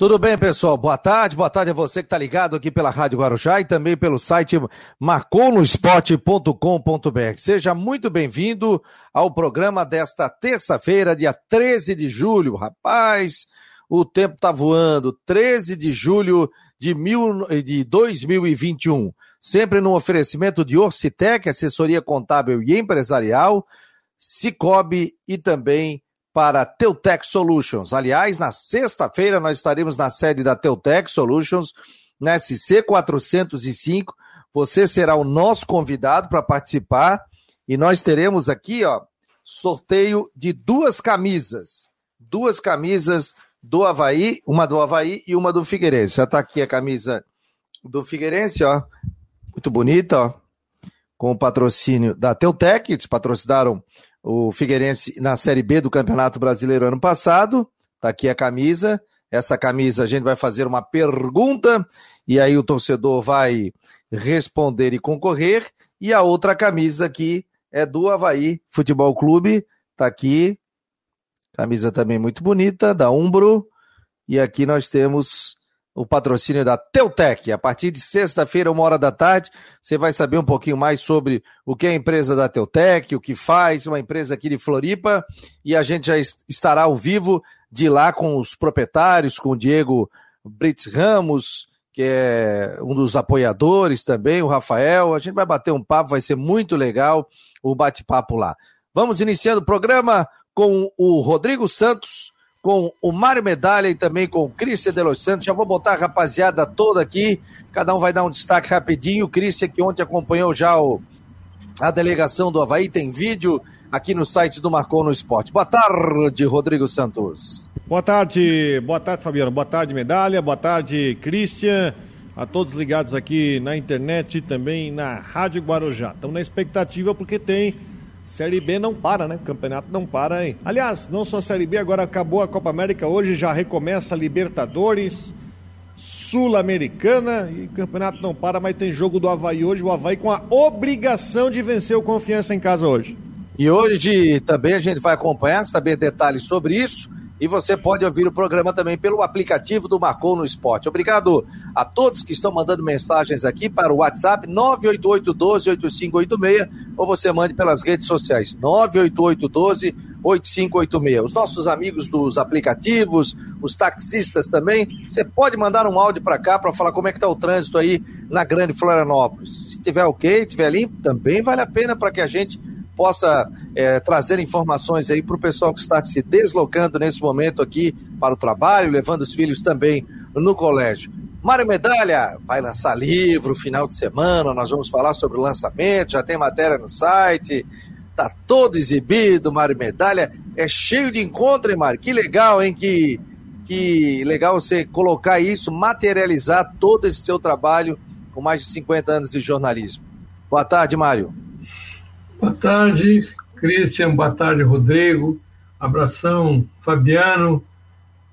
Tudo bem, pessoal? Boa tarde, boa tarde a você que está ligado aqui pela Rádio Guarujá e também pelo site marconosport.com.br. Seja muito bem-vindo ao programa desta terça-feira, dia 13 de julho. Rapaz, o tempo está voando. 13 de julho de, mil, de 2021. Sempre no oferecimento de Orcitec, assessoria contábil e empresarial, Cicobi e também para Teutec Solutions. Aliás, na sexta-feira nós estaremos na sede da Teutec Solutions, na SC 405. Você será o nosso convidado para participar e nós teremos aqui, ó, sorteio de duas camisas. Duas camisas do Havaí, uma do Havaí e uma do Figueirense. Já está aqui a camisa do Figueirense, ó. Muito bonita, ó. Com o patrocínio da Teutec, eles patrocinaram o Figueirense na Série B do Campeonato Brasileiro ano passado. Tá aqui a camisa. Essa camisa a gente vai fazer uma pergunta e aí o torcedor vai responder e concorrer. E a outra camisa aqui é do Havaí Futebol Clube. Tá aqui. Camisa também muito bonita, da Umbro. E aqui nós temos o patrocínio da Teutec. A partir de sexta-feira, uma hora da tarde, você vai saber um pouquinho mais sobre o que é a empresa da Teutec, o que faz, uma empresa aqui de Floripa, e a gente já estará ao vivo de lá com os proprietários, com o Diego Brits Ramos, que é um dos apoiadores também, o Rafael. A gente vai bater um papo, vai ser muito legal o bate-papo lá. Vamos iniciando o programa com o Rodrigo Santos com o Mário Medalha e também com o Cristian de Los Santos. Já vou botar a rapaziada toda aqui, cada um vai dar um destaque rapidinho. O Cristian, que ontem acompanhou já o, a delegação do Havaí, tem vídeo aqui no site do Marcou no Esporte. Boa tarde, Rodrigo Santos. Boa tarde, boa tarde, Fabiano. Boa tarde, Medalha. Boa tarde, Cristian. A todos ligados aqui na internet e também na Rádio Guarujá. Estamos na expectativa porque tem Série B não para, né? Campeonato não para, hein? Aliás, não só a Série B, agora acabou a Copa América, hoje já recomeça a Libertadores, Sul-Americana e o campeonato não para, mas tem jogo do Havaí hoje, o Havaí com a obrigação de vencer o Confiança em casa hoje. E hoje também a gente vai acompanhar, saber detalhes sobre isso e você pode ouvir o programa também pelo aplicativo do Marcou no Esporte. Obrigado a todos que estão mandando mensagens aqui para o WhatsApp 988-12-8586 ou você mande pelas redes sociais 988-12-8586. Os nossos amigos dos aplicativos, os taxistas também, você pode mandar um áudio para cá para falar como é que está o trânsito aí na Grande Florianópolis. Se tiver ok, tiver limpo, também vale a pena para que a gente possa é, trazer informações aí para o pessoal que está se deslocando nesse momento aqui para o trabalho, levando os filhos também no colégio. Mário Medalha vai lançar livro final de semana, nós vamos falar sobre o lançamento, já tem matéria no site, tá todo exibido, Mário Medalha, é cheio de encontro, hein, Mário? Que legal, hein? Que, que legal você colocar isso, materializar todo esse seu trabalho com mais de 50 anos de jornalismo. Boa tarde, Mário. Boa tarde, Christian. Boa tarde, Rodrigo. Abração, Fabiano,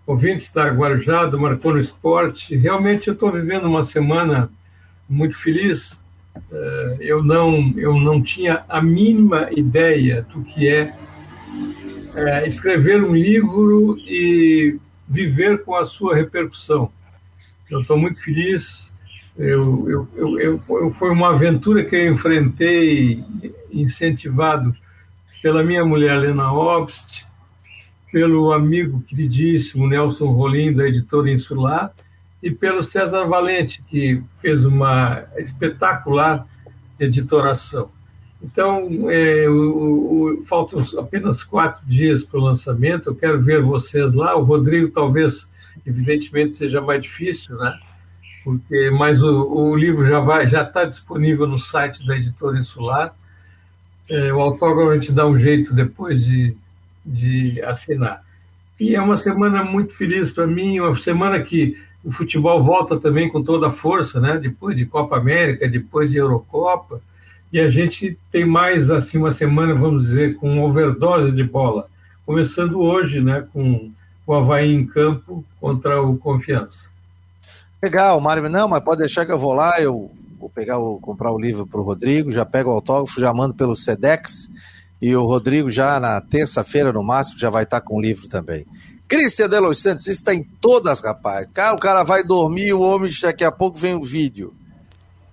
ouvintes da Guarujá, do no Esporte. Realmente eu estou vivendo uma semana muito feliz. Eh, eu não, eu não tinha a mínima ideia do que é, é escrever um livro e viver com a sua repercussão. Eu estou muito feliz, eu, eu, eu, eu, foi uma aventura que eu enfrentei, incentivado pela minha mulher Lena Obst, pelo amigo queridíssimo Nelson Rolim, da editora Insular, e pelo César Valente, que fez uma espetacular editoração. Então, é, o, o, faltam apenas quatro dias para o lançamento. Eu quero ver vocês lá. O Rodrigo, talvez, evidentemente, seja mais difícil, né? Porque mas o, o livro já vai já está disponível no site da editora Insular. É, o autógrafo a gente dá um jeito depois de, de assinar. E é uma semana muito feliz para mim, uma semana que o futebol volta também com toda a força, né? Depois de Copa América, depois de Eurocopa, e a gente tem mais assim uma semana, vamos dizer, com overdose de bola, começando hoje, né? Com o Havaí em campo contra o Confiança. Legal, Mário. Não, mas pode deixar que eu vou lá, eu vou pegar o, comprar o livro para o Rodrigo, já pego o autógrafo, já mando pelo Sedex e o Rodrigo já na terça-feira, no máximo, já vai estar com o livro também. Cristian de Los Santos está em todas, rapaz. Cara, o cara vai dormir, o homem daqui a pouco vem um vídeo.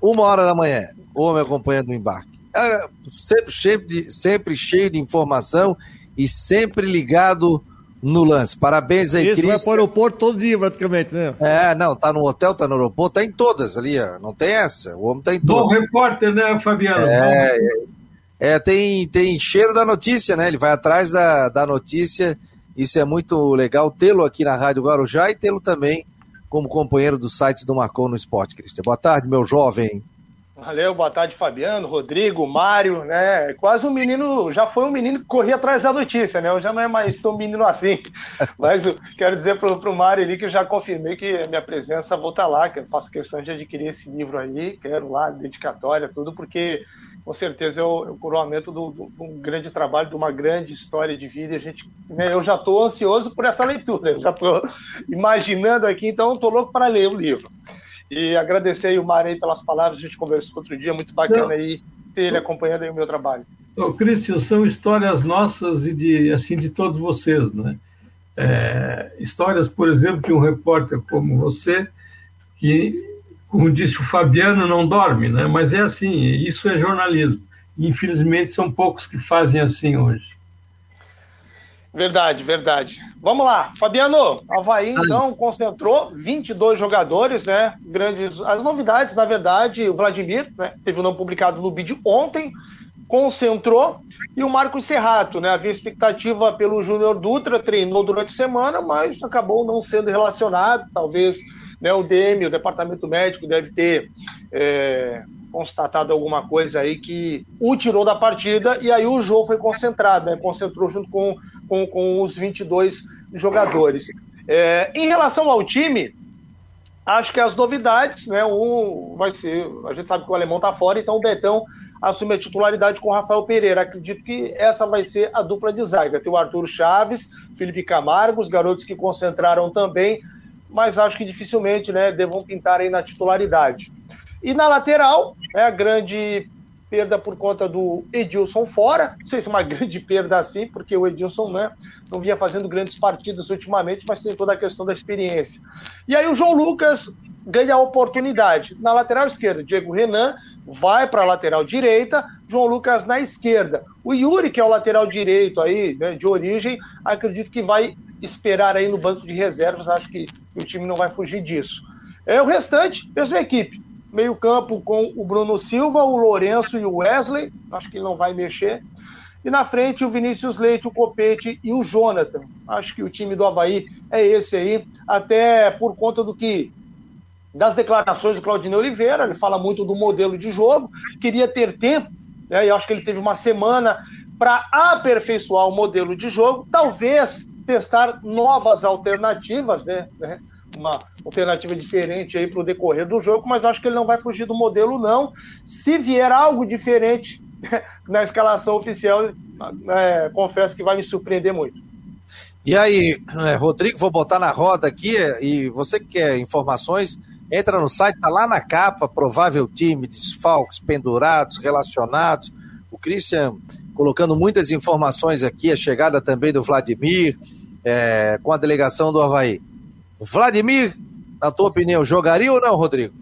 Uma hora da manhã, o homem acompanhando o embarque. É, sempre, sempre, sempre cheio de informação e sempre ligado no lance. Parabéns aí, Isso vai para o aeroporto todo dia, praticamente, né? É, não, tá no hotel, tá no aeroporto, tá em todas ali, ó. Não tem essa. O homem tá em todas. Bom repórter, né, Fabiano? É, é, é, tem, tem cheiro da notícia, né? Ele vai atrás da, da notícia. Isso é muito legal tê-lo aqui na Rádio Guarujá e tê-lo também como companheiro do site do Marcou no Esporte, Cristian. Boa tarde, meu jovem. Valeu, boa tarde, Fabiano, Rodrigo, Mário, né? Quase um menino, já foi um menino que corria atrás da notícia, né? Eu já não é mais tão menino assim. Mas eu quero dizer pro, pro Mário ali que eu já confirmei que a minha presença vou estar lá, que eu faço questão de adquirir esse livro aí, quero lá, dedicatória, tudo, porque com certeza é o, é o coroamento de um grande trabalho, de uma grande história de vida. E a gente, né, eu já estou ansioso por essa leitura, eu já estou imaginando aqui, então estou louco para ler o livro. E agradecer aí o aí pelas palavras, a gente conversou outro dia, muito bacana Não. aí ter ele acompanhando aí o meu trabalho. Ô, Cristian, são histórias nossas e de, assim, de todos vocês, né? É, histórias, por exemplo, de um repórter como você, que, como disse o Fabiano, não dorme, né? Mas é assim, isso é jornalismo. Infelizmente, são poucos que fazem assim hoje. Verdade, verdade. Vamos lá, Fabiano, Havaí então concentrou 22 jogadores, né? Grandes as novidades, na verdade, o Vladimir, né, teve o um nome publicado no vídeo ontem, concentrou e o Marcos Serrato, né? Havia expectativa pelo Júnior Dutra, treinou durante a semana, mas acabou não sendo relacionado, talvez, né, o DM, o departamento médico deve ter é, constatado alguma coisa aí que o tirou da partida e aí o jogo foi concentrado, né? concentrou junto com, com, com os 22 jogadores. É, em relação ao time, acho que as novidades, né? Um vai ser, a gente sabe que o alemão tá fora, então o Betão assume a titularidade com o Rafael Pereira. Acredito que essa vai ser a dupla de zaga. Tem o Arthur Chaves, Felipe Camargo, os garotos que concentraram também, mas acho que dificilmente, né, devam pintar aí na titularidade. E na lateral, é a grande perda por conta do Edilson fora. Não sei se é uma grande perda assim, porque o Edilson né, não vinha fazendo grandes partidas ultimamente, mas tem toda a questão da experiência. E aí o João Lucas ganha a oportunidade. Na lateral esquerda, Diego Renan vai para a lateral direita, João Lucas na esquerda. O Yuri, que é o lateral direito aí, né, de origem, acredito que vai esperar aí no banco de reservas. Acho que o time não vai fugir disso. É o restante, mesma equipe meio-campo com o Bruno Silva, o Lourenço e o Wesley, acho que ele não vai mexer. E na frente o Vinícius Leite, o Copete e o Jonathan. Acho que o time do Havaí é esse aí, até por conta do que das declarações do Claudinei Oliveira, ele fala muito do modelo de jogo, queria ter tempo, né, e acho que ele teve uma semana para aperfeiçoar o modelo de jogo, talvez testar novas alternativas, né, né uma alternativa diferente aí para o decorrer do jogo, mas acho que ele não vai fugir do modelo, não. Se vier algo diferente na escalação oficial, é, confesso que vai me surpreender muito. E aí, é, Rodrigo, vou botar na roda aqui, e você que quer informações, entra no site, tá lá na capa, provável time, desfalques, pendurados, relacionados. O Christian colocando muitas informações aqui, a chegada também do Vladimir, é, com a delegação do Havaí. Vladimir, na tua opinião, jogaria ou não, Rodrigo?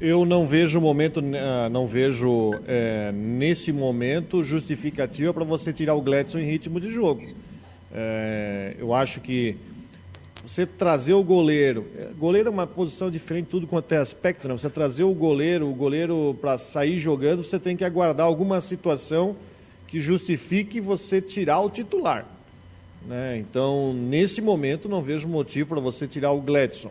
Eu não vejo momento, ah, não vejo é, nesse momento justificativa para você tirar o Gladson em ritmo de jogo. É, eu acho que você trazer o goleiro, é, goleiro é uma posição diferente, tudo quanto é aspecto, né? Você trazer o goleiro, o goleiro para sair jogando, você tem que aguardar alguma situação que justifique você tirar o titular. Né? Então, nesse momento, não vejo motivo para você tirar o Gladson.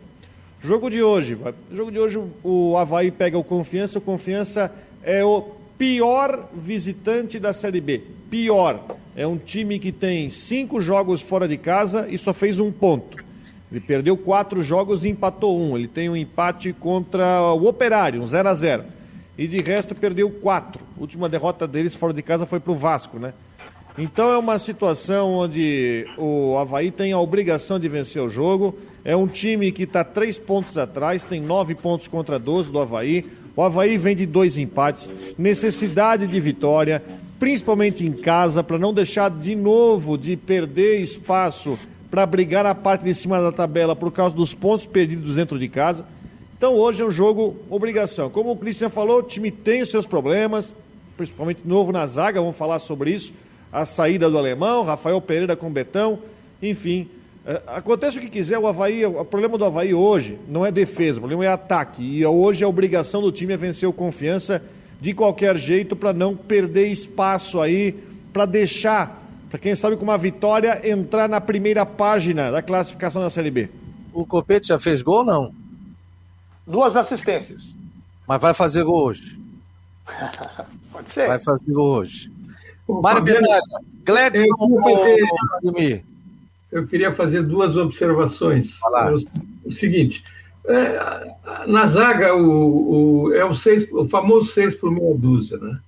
Jogo de hoje. Jogo de hoje, o Havaí pega o Confiança. O Confiança é o pior visitante da Série B. Pior. É um time que tem cinco jogos fora de casa e só fez um ponto. Ele perdeu quatro jogos e empatou um. Ele tem um empate contra o Operário, um 0 a 0 E de resto perdeu quatro. A última derrota deles fora de casa foi para o Vasco, né? Então é uma situação onde o Havaí tem a obrigação de vencer o jogo. É um time que está três pontos atrás, tem nove pontos contra 12 do Havaí. O Havaí vem de dois empates, necessidade de vitória, principalmente em casa, para não deixar de novo de perder espaço para brigar na parte de cima da tabela por causa dos pontos perdidos dentro de casa. Então hoje é um jogo obrigação. Como o Cristian falou, o time tem os seus problemas, principalmente novo na zaga, vamos falar sobre isso. A saída do alemão, Rafael Pereira com Betão, enfim. É, acontece o que quiser, o Havaí, o problema do Havaí hoje não é defesa, o problema é ataque. E hoje a obrigação do time é vencer o confiança de qualquer jeito para não perder espaço aí, para deixar, para quem sabe com uma vitória, entrar na primeira página da classificação da Série B. O Copete já fez gol ou não? Duas assistências. Mas vai fazer gol hoje. Pode ser. Vai fazer gol hoje. Mário Bedalha, Gladson ou Eu queria fazer duas observações. O, o, seguinte, é, na zaga o, o, é o, seis, o famoso 6 por meia dúzia. Né?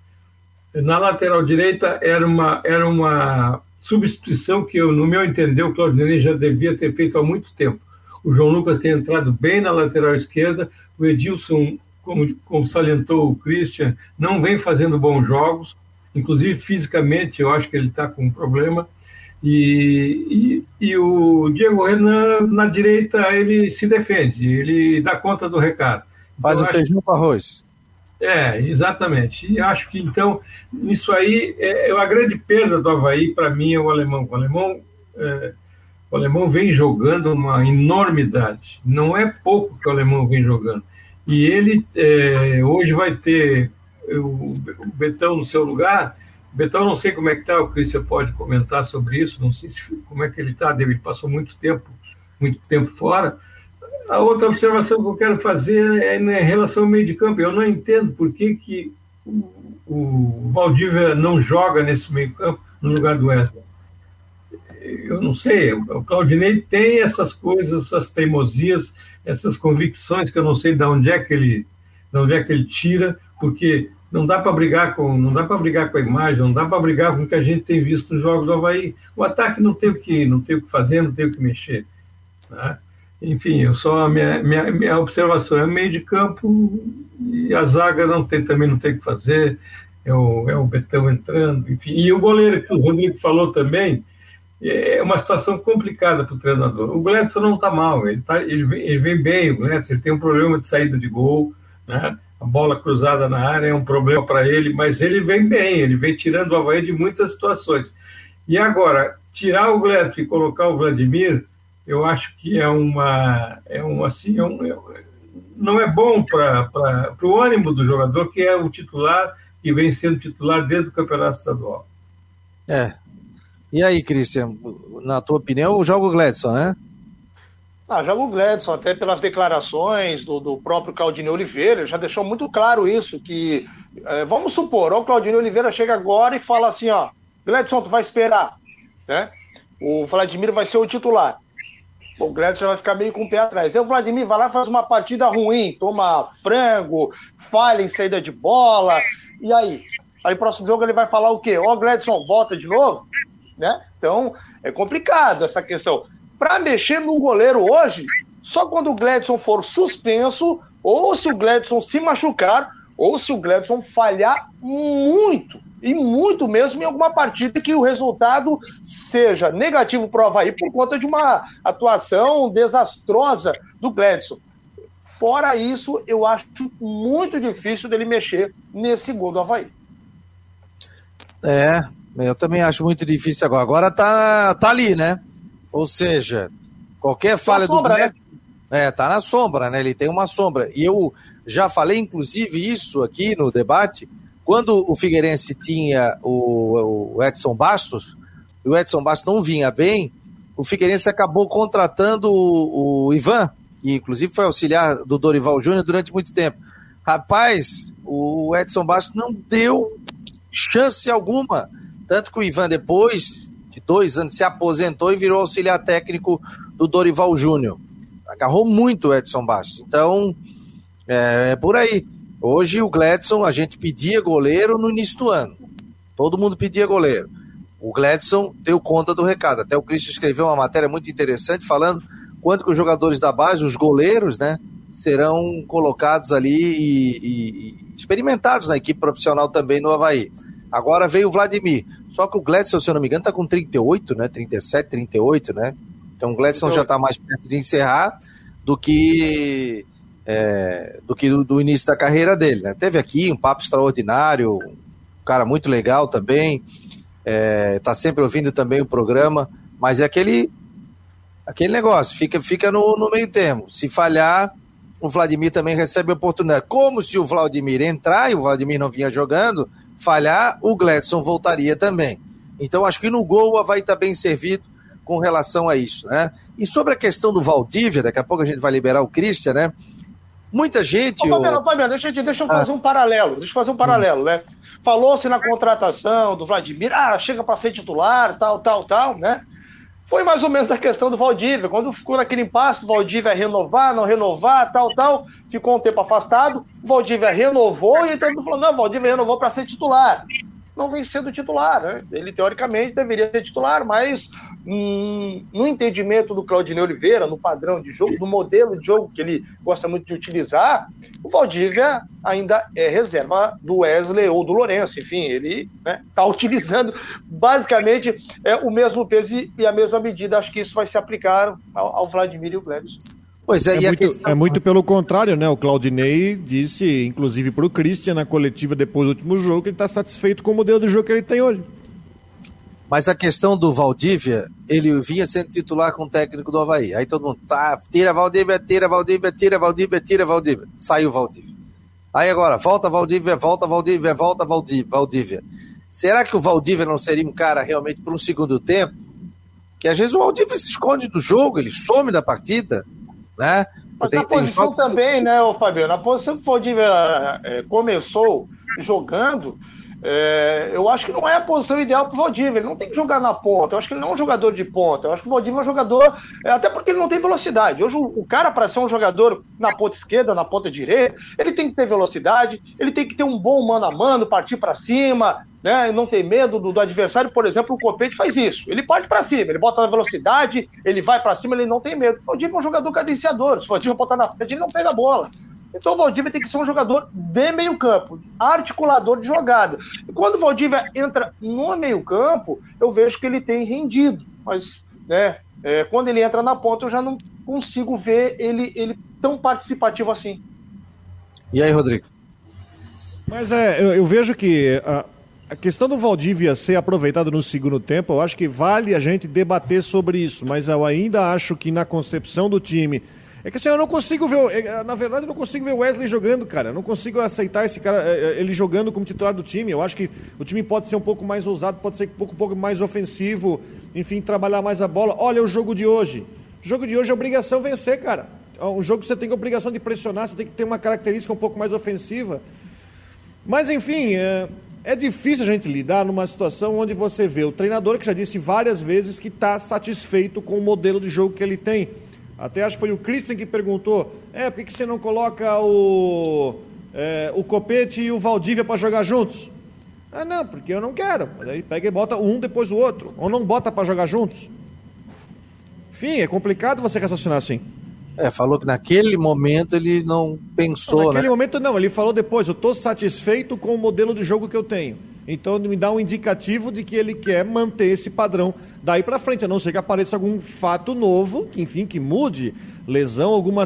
Na lateral direita era uma, era uma substituição que, eu, no meu entender, o Claudinei já devia ter feito há muito tempo o João Lucas tem entrado bem na lateral esquerda, o Edilson, como, como salientou o Christian, não vem fazendo bons jogos, inclusive fisicamente eu acho que ele está com um problema. E, e, e, o Diego Renan, na direita, ele se defende, ele dá conta do recado. Faz então, o feijão com arroz. É, exatamente. E acho que, então, isso aí, é, é a grande perda do Havaí, para mim, é o alemão. O alemão é, o alemão vem jogando uma enormidade. Não é pouco que o alemão vem jogando. E ele é, hoje vai ter o, Betão no seu lugar. Betão, não sei como é que está, o Cristian pode comentar sobre isso, não sei se, como é que ele está, ele passou muito tempo, muito tempo fora. A outra observação que eu quero fazer é em relação ao meio de campo. Eu não entendo por que, que o, o Valdívia não joga nesse meio campo no lugar do Wesley eu não sei, o Claudinei tem essas coisas, essas teimosias, essas convicções que eu não sei de onde é que ele, de onde é que ele tira, porque não dá para brigar com, não dá para brigar com a imagem, não dá para brigar com o que a gente tem visto nos jogos do Havaí. O ataque não tem o que, não tem o que fazer, não tem o que mexer. Né? Enfim, eu só a minha, minha, minha observação é meio de campo e a zaga não tem, também não tem o que fazer. É o, é o Betão entrando, enfim. E o goleiro que o Rodrigo falou também, é uma situação complicada para o treinador. O Gladson não está mal, ele, tá, ele, vem, ele, vem, bem, o Gladson, ele tem um problema de saída de gol, né? A bola cruzada na área é um problema para ele, mas ele vem bem, ele vem tirando o Havaí de muitas situações. E agora, tirar o Gladson e colocar o Vladimir, eu acho que é uma. É um, assim, é um, é, não é bom para o ânimo do jogador, que é o titular e vem sendo titular desde o campeonato estadual. É, e aí, Cristian, na tua opinião, joga o Gladson, né? Ah, joga o Gladson, até pelas declarações do, do próprio Claudinei Oliveira, já deixou muito claro isso, que, é, vamos supor, o Claudinei Oliveira chega agora e fala assim, ó, Gladson, tu vai esperar, né? O Vladimir vai ser o titular. O Gladson vai ficar meio com o pé atrás. Aí o Vladimir vai lá faz uma partida ruim, toma frango, falha em saída de bola, e aí? Aí próximo jogo ele vai falar o quê? Ó, oh, Gladson, volta de novo? né? Então, é complicado essa questão. Para mexer no goleiro hoje, só quando o Gladson for suspenso, ou se o Gladson se machucar, ou se o Gladson falhar muito, e muito mesmo em alguma partida que o resultado seja negativo para o Havaí por conta de uma atuação desastrosa do Gladson. Fora isso, eu acho muito difícil dele mexer nesse gol do Havaí. É, eu também acho muito difícil agora. Agora tá, tá ali, né? Ou seja, qualquer falha sombra, do Né? É, tá na sombra, né? Ele tem uma sombra. E eu já falei, inclusive, isso aqui no debate, quando o Figueirense tinha o, o Edson Bastos, e o Edson Bastos não vinha bem, o Figueirense acabou contratando o, o Ivan, que inclusive foi auxiliar do Dorival Júnior durante muito tempo. Rapaz, o Edson Bastos não deu chance alguma tanto que o Ivan, depois de dois anos, se aposentou e virou auxiliar técnico do Dorival Júnior. Agarrou muito o Edson Bastos. Então, é, é, por aí. Hoje o Gladson, a gente pedia goleiro no início do ano. Todo mundo pedia goleiro. O Gladson deu conta do recado. Até o Cristian escreveu uma matéria muito interessante falando quanto que os jogadores da base, os goleiros, né, serão colocados ali e, e, e experimentados na equipe profissional também no Havaí. Agora veio o Vladimir. Só que o Gladson, se eu não me engano, tá com 38, né? 37, 38, né? Então o Gladson então, já está mais perto de encerrar do que é, do que do, do, início da carreira dele. Né? Teve aqui um papo extraordinário, um cara muito legal também, está é, sempre ouvindo também o programa, mas é aquele aquele negócio, fica, fica no, no meio termo. Se falhar, o Vladimir também recebe oportunidade. Como se o Vladimir entrar e o Vladimir não vinha jogando, falhar, o Gladson voltaria também. Então acho que no gol o Havaí está bem servido com relação a isso, né? E sobre a questão do Valdívia, daqui a pouco a gente vai liberar o Christian, né? Muita gente. Ô, Fabiano. Fabiano, deixa, deixa eu ah. fazer um paralelo. Deixa eu fazer um paralelo, hum. né? Falou-se na contratação do Vladimir, ah, chega para ser titular, tal, tal, tal, né? Foi mais ou menos a questão do Valdívia. Quando ficou naquele impasse, o Valdívia renovar, não renovar, tal, tal, ficou um tempo afastado, o Valdívia renovou e então ele falou: não, o Valdívia renovou para ser titular não vem sendo titular. Né? Ele, teoricamente, deveria ser titular, mas hum, no entendimento do Claudinei Oliveira, no padrão de jogo, no modelo de jogo que ele gosta muito de utilizar, o Valdívia ainda é reserva do Wesley ou do Lourenço. Enfim, ele está né, tá utilizando basicamente é, o mesmo peso e a mesma medida. Acho que isso vai se aplicar ao, ao Vladimir e o Gladys. Pois é, é, muito, questão... é muito pelo contrário, né? O Claudinei disse, inclusive para o Christian, na coletiva depois do último jogo, que ele está satisfeito com o modelo de jogo que ele tem hoje. Mas a questão do Valdívia, ele vinha sendo titular com o técnico do Havaí. Aí todo mundo, tá, tira Valdívia, tira Valdívia, tira Valdívia, tira Valdívia. Saiu Valdívia. Aí agora, volta Valdívia, volta Valdívia, volta Valdívia. Valdívia. Será que o Valdívia não seria um cara realmente para um segundo tempo? Que às vezes o Valdívia se esconde do jogo, ele some da partida né? Mas tem, a posição tem... também, né, ô Fabiano? A posição que o Valdívia é, começou jogando, é, eu acho que não é a posição ideal para o Valdívia. Ele não tem que jogar na ponta. Eu acho que ele não é um jogador de ponta. Eu acho que o Valdívia é um jogador, é, até porque ele não tem velocidade. Hoje, o, cara, para ser um jogador na ponta esquerda, na ponta direita, ele tem que ter velocidade, ele tem que ter um bom mano a mano, partir para cima, né, não ter medo do, do, adversário. Por exemplo, o Copete faz isso. Ele parte para cima, ele bota na velocidade, ele vai para cima, ele não tem medo. O Valdívia é um jogador cadenciador. Se o Valdívia botar na frente, ele não pega a bola. Então o Valdívia tem que ser um jogador de meio campo, articulador de jogada. E quando o Valdívia entra no meio campo, eu vejo que ele tem rendido. Mas né, é, quando ele entra na ponta, eu já não consigo ver ele, ele tão participativo assim. E aí, Rodrigo? Mas é, eu, eu vejo que a, a, questão do Valdívia ser aproveitado no segundo tempo, eu acho que vale a gente debater sobre isso. Mas eu ainda acho que na concepção do time é que assim, eu não consigo ver. É, na verdade, eu não consigo ver o Wesley jogando, cara. Eu não consigo aceitar esse cara, é, é, ele jogando como titular do time. Eu acho que o time pode ser um pouco mais ousado, pode ser um pouco, um pouco mais ofensivo, enfim, trabalhar mais a bola. Olha o jogo de hoje. O jogo de hoje é obrigação vencer, cara. É um jogo que você tem a obrigação de pressionar, você tem que ter uma característica um pouco mais ofensiva. Mas, enfim, é, é difícil a gente lidar numa situação onde você vê o treinador que já disse várias vezes que está satisfeito com o modelo de jogo que ele tem. Até acho que foi o Christian que perguntou: é, por que, você não coloca o, é, o Copete e o Valdívia para jogar juntos? Ah, não, porque eu não quero. Aí pega e bota um depois o outro. Ou não bota para jogar juntos. Enfim, é complicado você raciocinar assim. É, falou que naquele momento ele não pensou, não, naquele né? momento não, ele falou depois, eu estou satisfeito com o modelo de jogo que eu tenho. Então me dá um indicativo de que ele quer manter esse padrão daí para frente, a não ser que apareça algum fato novo, que enfim, que mude lesão, alguma,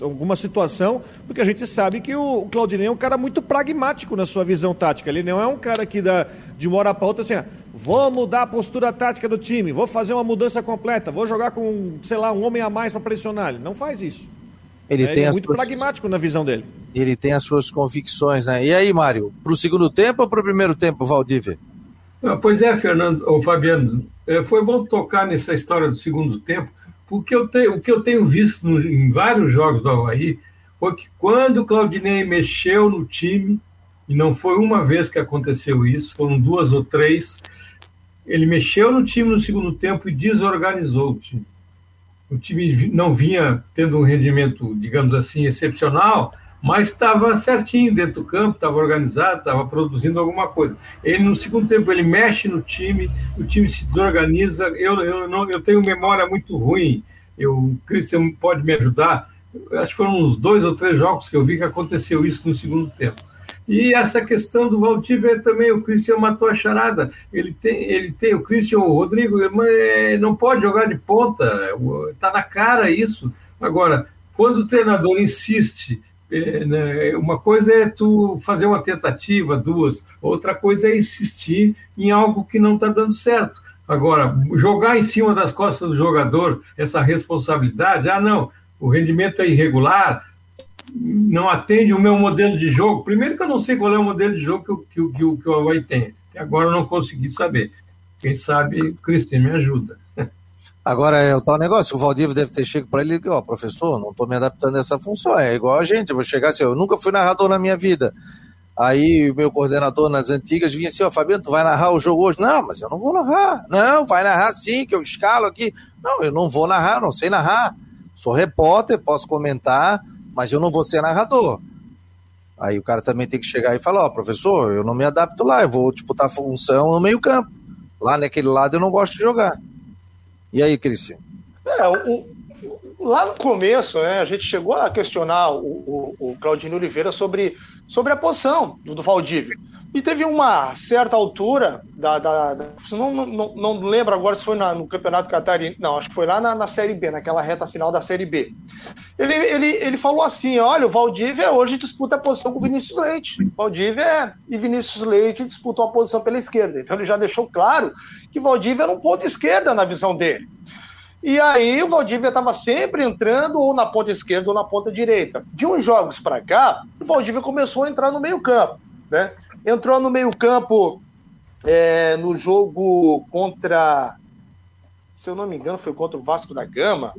alguma situação, porque a gente sabe que o Claudinei é um cara muito pragmático na sua visão tática. Ele não é um cara que dá de uma hora para outra assim, ah, vou mudar a postura tática do time, vou fazer uma mudança completa, vou jogar com, sei lá, um homem a mais para pressionar. Ele não faz isso. Ele, é, tem ele é muito pragmático na visão dele. Ele tem as suas convicções, né? E aí, Mário, para o segundo tempo ou para o primeiro tempo, Valdívia? Ah, pois é, Fernando, ou Fabiano, é, foi bom tocar nessa história do segundo tempo, porque eu o que eu tenho visto no, em vários jogos do Havaí foi que quando o Claudinei mexeu no time, e não foi uma vez que aconteceu isso, foram duas ou três, ele mexeu no time no segundo tempo e desorganizou o time. O time não vinha tendo um rendimento, digamos assim, excepcional, mas estava certinho dentro do campo, estava organizado, estava produzindo alguma coisa. Ele no segundo tempo ele mexe no time, o time se desorganiza. Eu, eu, não, eu tenho memória muito ruim. Eu, o Christian pode me ajudar. Acho que foram uns dois ou três jogos que eu vi que aconteceu isso no segundo tempo. E essa questão do Valdívia também, o Cristian matou a charada. Ele tem, ele tem o Cristian, o Rodrigo, mas não pode jogar de ponta, está na cara isso. Agora, quando o treinador insiste é, uma coisa é tu fazer uma tentativa, duas, outra coisa é insistir em algo que não está dando certo. Agora, jogar em cima das costas do jogador essa responsabilidade, ah, não, o rendimento é irregular, não atende o meu modelo de jogo. Primeiro que eu não sei qual é o modelo de jogo que, que, que, que o Havaí tem. Agora eu não consegui saber. Quem sabe, o Cristian me ajuda. Agora é o tal negócio, o Valdívio deve ter chegado para ele e ó, professor, não estou me adaptando a essa função, é igual a gente, eu vou chegar assim, eu nunca fui narrador na minha vida. Aí o meu coordenador nas antigas vinha assim, ó, Fabiano, tu vai narrar o jogo hoje? Não, mas eu não vou narrar. Não, vai narrar sim, que eu escalo aqui. Não, eu não vou narrar, não sei narrar. Sou repórter, posso comentar, mas eu não vou ser narrador. Aí o cara também tem que chegar e falar, ó, professor, eu não me adapto lá, eu vou disputar função no meio campo. Lá naquele lado eu não gosto de jogar. E aí, Cristian? É, o, lá no começo, né, a gente chegou a questionar o, o, o Claudinho Oliveira sobre, sobre a posição do, do Valdívia. E teve uma certa altura, da, da, da não, não, não, lembro agora se foi na, no Campeonato Catarinense, não, acho que foi lá na, na, Série B, naquela reta final da Série B. Ele, ele, ele falou assim: olha, o Valdívia hoje disputa a posição com o Vinícius Leite. Valdívia e Vinícius Leite disputam a posição pela esquerda. Então ele já deixou claro que Valdívia era um ponto esquerda na visão dele. E aí o Valdívia estava sempre entrando ou na ponta esquerda ou na ponta direita. De uns jogos para cá, o Valdívia começou a entrar no meio campo, né? Entrou no meio-campo é, no jogo contra. Se eu não me engano, foi contra o Vasco da Gama.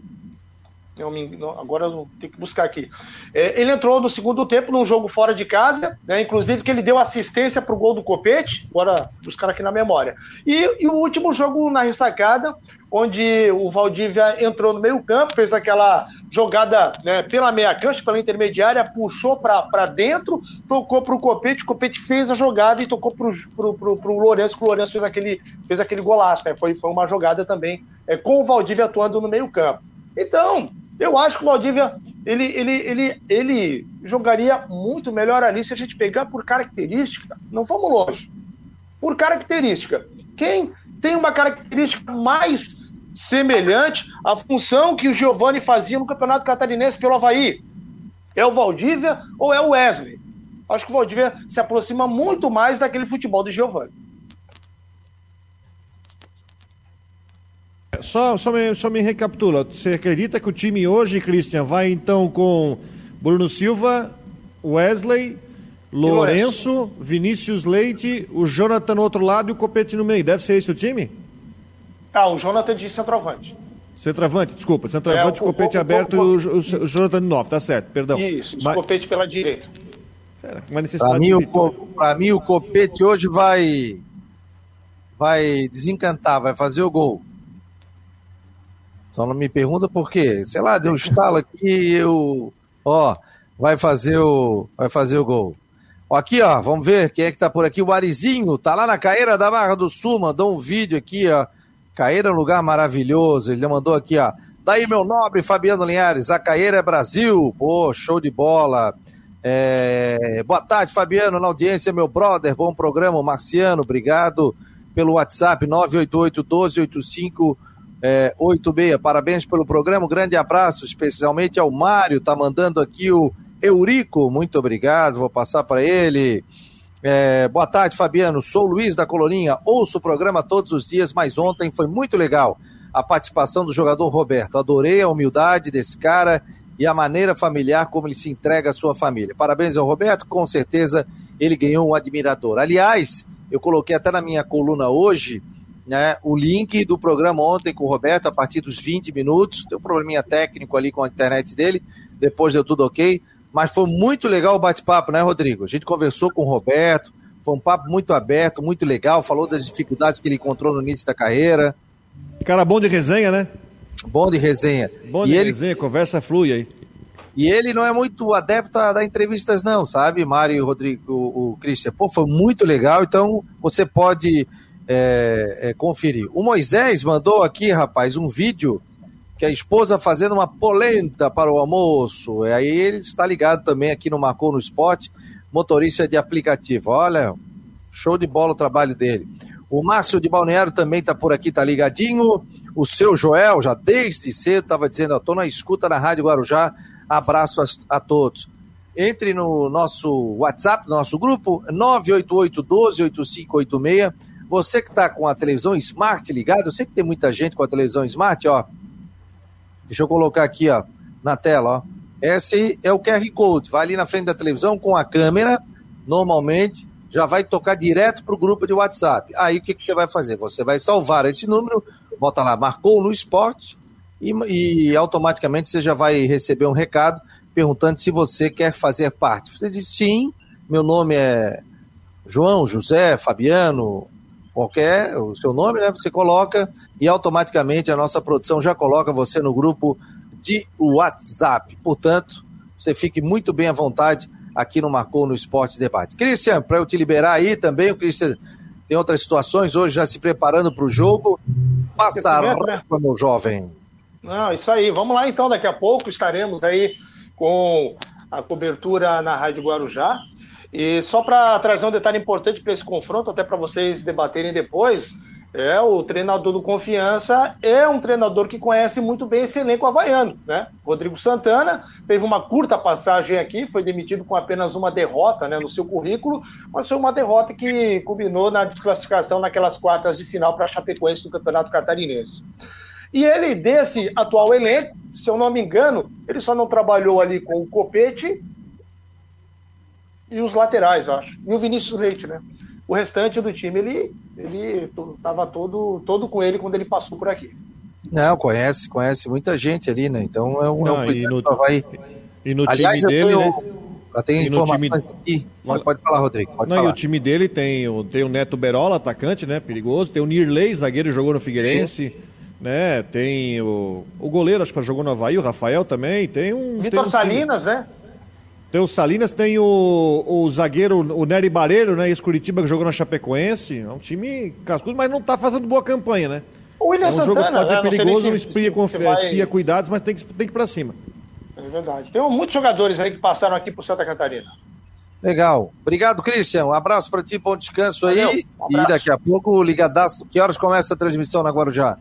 Agora eu tenho que buscar aqui. É, ele entrou no segundo tempo num jogo fora de casa, né, inclusive que ele deu assistência para o gol do Copete, agora buscar aqui na memória. E, e, o último jogo na ressacada, onde o Valdívia entrou no meio-campo, fez aquela jogada né, pela meia cancha, pela intermediária, puxou para dentro, tocou para o Copete, o Copete fez a jogada e tocou para o Lourenço, que o Lourenço fez aquele, fez aquele golaço. Né, foi, foi uma jogada também é, com o Valdívia atuando no meio-campo. Então, eu acho que o Valdívia ele, ele, ele, ele jogaria muito melhor ali se a gente pegar por característica. Não vamos longe. Por característica. Quem tem uma característica mais semelhante à função que o Giovani fazia no Campeonato Catarinense pelo Havaí? É o Valdívia ou é o Wesley? Acho que o Valdívia se aproxima muito mais daquele futebol do Giovani. Só, só, me, só me recapitula. Você acredita que o time hoje, Christian, vai então com Bruno Silva, Wesley, Lourenço, Vinícius Leite, o Jonathan no outro lado e o Copete no meio. Deve ser esse o time? Ah, o Jonathan de centroavante. Centroavante, desculpa. Centroavante, é, o, Copete o, aberto o, e o, o, Jonathan de novo, tá certo, perdão. Isso, Mas... Copete pela direita. Para mim, o, mim, o Copete hoje vai vai desencantar, vai fazer o gol. Só não me pergunta por quê. Sei lá, deu um estalo aqui e eu. Ó, vai fazer o. Vai fazer o gol. Ó, aqui, ó, vamos ver quem é que tá por aqui. O Arizinho, tá lá na Caeira da Barra do Sul, mandou um vídeo aqui, ó. Caeira é um lugar maravilhoso. Ele mandou aqui, ó. Daí, meu nobre Fabiano Linhares, a Caeira é Brasil. Pô, show de bola. É... Boa tarde, Fabiano, na audiência, meu brother. Bom programa, Marciano. Obrigado pelo WhatsApp 988 1285 é, 86. Parabéns pelo programa, um grande abraço, especialmente ao Mário, tá mandando aqui o Eurico, muito obrigado, vou passar para ele. É, boa tarde, Fabiano. Sou Luiz da Colorinha. Ouço o programa todos os dias, mas ontem foi muito legal a participação do jogador Roberto. Adorei a humildade desse cara e a maneira familiar como ele se entrega à sua família. Parabéns ao Roberto, com certeza ele ganhou um admirador. Aliás, eu coloquei até na minha coluna hoje né, o link do programa ontem com o Roberto, a partir dos 20 minutos. Deu um probleminha técnico ali com a internet dele, depois deu tudo ok. Mas foi muito legal o bate-papo, né, Rodrigo? A gente conversou com o Roberto, foi um papo muito aberto, muito legal, falou das dificuldades que ele encontrou no início da carreira. Cara bom de resenha, né? Bom de resenha. Bom de e resenha, ele... conversa flui aí. E ele não é muito adepto a dar entrevistas, não, sabe, Mário e Rodrigo, o, o Christian? Pô, foi muito legal, então você pode é, é, conferir. O Moisés mandou aqui, rapaz, um vídeo que a esposa fazendo uma polenta para o almoço. E aí ele está ligado também aqui no Marcou no Esporte, motorista de aplicativo. Olha, show de bola o trabalho dele. O Márcio de Balneário também está por aqui, está ligadinho. O seu Joel, já desde cedo, estava dizendo, estou na escuta na Rádio Guarujá. Abraço a, a, todos. Entre no nosso WhatsApp, no nosso grupo, 988-12-8586. Você que está com a televisão Smart ligada, eu sei que tem muita gente com a televisão Smart, ó. Deixa eu colocar aqui, ó, na tela, ó. Esse é o QR Code. Vai ali na frente da televisão com a câmera, normalmente, já vai tocar direto para o grupo de WhatsApp. Aí o que, que você vai fazer? Você vai salvar esse número, bota lá, marcou no esporte, e, e automaticamente você já vai receber um recado perguntando se você quer fazer parte. Você diz sim, meu nome é João, José, Fabiano, qualquer o seu nome, né? Você coloca e automaticamente a nossa produção já coloca você no grupo de WhatsApp. Portanto, você fique muito bem à vontade aqui no Marcou no Esporte Debate. Cristian, para eu te liberar aí também, o Cristian tem outras situações hoje já se preparando para o jogo. Passa a né? meu jovem. Não, isso aí. Vamos lá então, daqui a pouco estaremos aí com a cobertura na Rádio Guarujá. E só para trazer um detalhe importante para esse confronto, até para vocês debaterem depois, é, o treinador do Confiança é um treinador que conhece muito bem esse elenco havaiano, né? Rodrigo Santana teve uma curta passagem aqui, foi demitido com apenas uma derrota né, no seu currículo, mas foi uma derrota que culminou na desclassificação naquelas quartas de final para a Chapecoense do Campeonato Catarinense. E ele, desse atual elenco, se eu não me engano, ele só não trabalhou ali com o Copete e os laterais, eu acho. E o Vinícius Leite, né? O restante do time, ele ele estava todo, todo com ele quando ele passou por aqui. Não, conhece, conhece muita gente ali, né? Então é um, Não, é um e no, vai. E no Aliás, time dele, tenho, né? Já tem informações time... aqui. Pode, pode, falar, Rodrigo. Pode Não, falar. E o time dele tem, tem o Neto Berola, atacante, né? Perigoso. Tem o Nirley, zagueiro, jogou no Figueirense. Sim. Né? Tem o, o goleiro, acho que jogou no Havaí, o Rafael também. Tem um. Vitor um Salinas, time... né? Tem o Salinas, tem o, o zagueiro, o Nery Bareiro, né? Ex-Curitiba, que jogou na Chapecoense. É um time cascudo, mas não tá fazendo boa campanha, né? O William é um Santana, jogo que pode ser né? perigoso, não espia, vai... espia cuidados, mas tem que, tem que ir pra cima. É verdade. Tem muitos jogadores aí que passaram aqui por Santa Catarina. Legal. Obrigado, Christian. Um abraço para ti, bom descanso Valeu. aí. Um e daqui a pouco, ligadaço. Que horas começa a transmissão na Guarujá?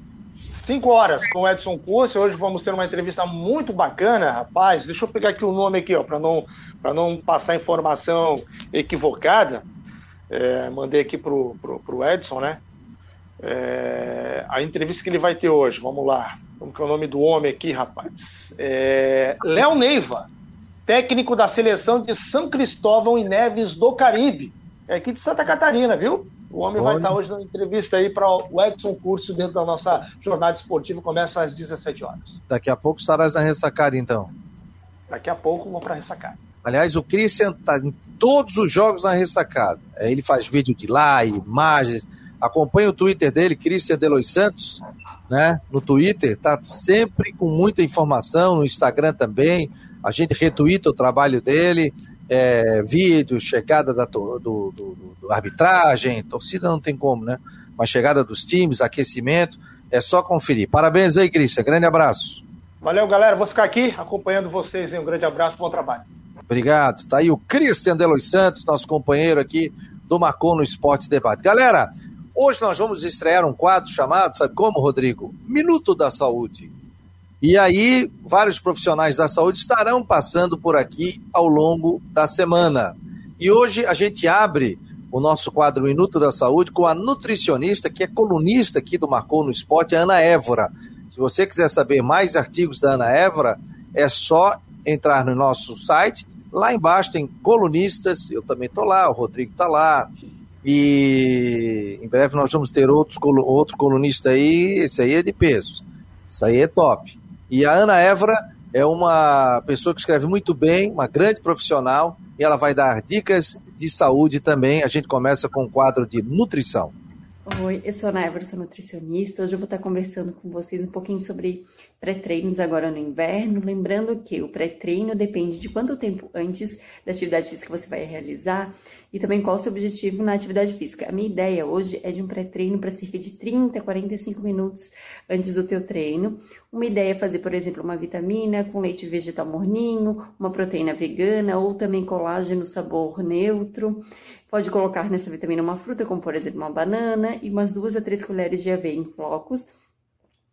5 horas com o Edson Curso. Hoje vamos ter uma entrevista muito bacana, rapaz. Deixa eu pegar aqui o nome aqui, ó, para não, não passar informação equivocada. É, mandei aqui pro, pro, pro Edson, né? É, a entrevista que ele vai ter hoje, vamos lá. Como que é o nome do homem aqui, rapaz? É, Léo Neiva, técnico da seleção de São Cristóvão e Neves do Caribe. É aqui de Santa Catarina, viu? O homem Olha. vai estar hoje dando entrevista aí para o Edson Curso dentro da nossa jornada esportiva, começa às 17 horas. Daqui a pouco estarás na ressacada, então. Daqui a pouco vou para ressacada. Aliás, o Christian está em todos os jogos na ressacada. É, ele faz vídeo de lá, imagens. Acompanha o Twitter dele, Christian Delois Santos, né? No Twitter, tá sempre com muita informação, no Instagram também. A gente retuita o trabalho dele é, vídeos, chegada da do, do, do, arbitragem, torcida não tem como, né? Mas chegada dos times, aquecimento, é só conferir. Parabéns aí, Cristian. Grande abraço. Valeu, galera. Vou ficar aqui acompanhando vocês. Hein? Um grande abraço, bom trabalho. Obrigado. Tá aí o Cristian Delos Santos, nosso companheiro aqui do Marcon no Esporte Debate. Galera, hoje nós vamos estrear um quadro chamado, sabe como, Rodrigo? Minuto da Saúde. E aí, vários profissionais da saúde estarão passando por aqui ao longo da semana. E hoje a gente abre o nosso quadro Minuto da Saúde com a nutricionista, que é colunista aqui do Marcou no Esporte, a Ana Évora. Se você quiser saber mais artigos da Ana Évora, é só entrar no nosso site. Lá embaixo tem colunistas, eu também estou lá, o Rodrigo está lá. E em breve nós vamos ter outros, outro colunista aí, esse aí é de peso. Isso aí é top. E a Ana Évora é uma pessoa que escreve muito bem, uma grande profissional, e ela vai dar dicas de saúde também. A gente começa com o quadro de nutrição. Oi, eu sou a Naeva, sou nutricionista. Hoje eu vou estar conversando com vocês um pouquinho sobre pré-treinos agora no inverno. Lembrando que o pré-treino depende de quanto tempo antes da atividade física você vai realizar e também qual o seu objetivo na atividade física. A minha ideia hoje é de um pré-treino para servir de 30 a 45 minutos antes do teu treino. Uma ideia é fazer, por exemplo, uma vitamina com leite vegetal morninho, uma proteína vegana ou também colágeno sabor neutro. Pode colocar nessa vitamina uma fruta, como por exemplo uma banana, e umas duas a três colheres de aveia em flocos.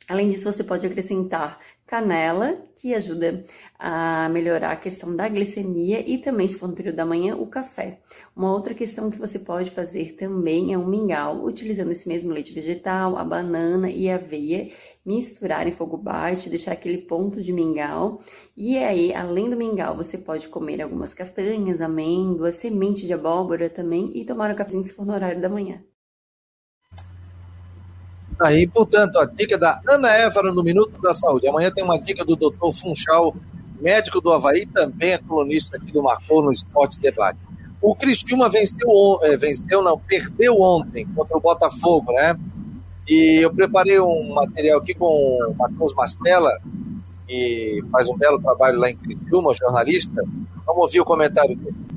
Além disso, você pode acrescentar canela, que ajuda a melhorar a questão da glicemia e também, se for no período da manhã, o café. Uma outra questão que você pode fazer também é um mingau, utilizando esse mesmo leite vegetal, a banana e a aveia misturar em fogo baixo, deixar aquele ponto de mingau. E aí, além do mingau, você pode comer algumas castanhas, amêndoas, semente de abóbora também e tomar um cafezinho se for no horário da manhã. Aí, portanto, a dica da Ana Évora no Minuto da Saúde. Amanhã tem uma dica do Dr. Funchal, médico do Havaí, também é colunista aqui do Marcou no Esporte Debate. O Cristiúma venceu, é, venceu, não, perdeu ontem contra o Botafogo, né? E eu preparei um material aqui com o Matheus Mastella, que faz um belo trabalho lá em Criciúma, jornalista. Vamos ouvir o comentário dele.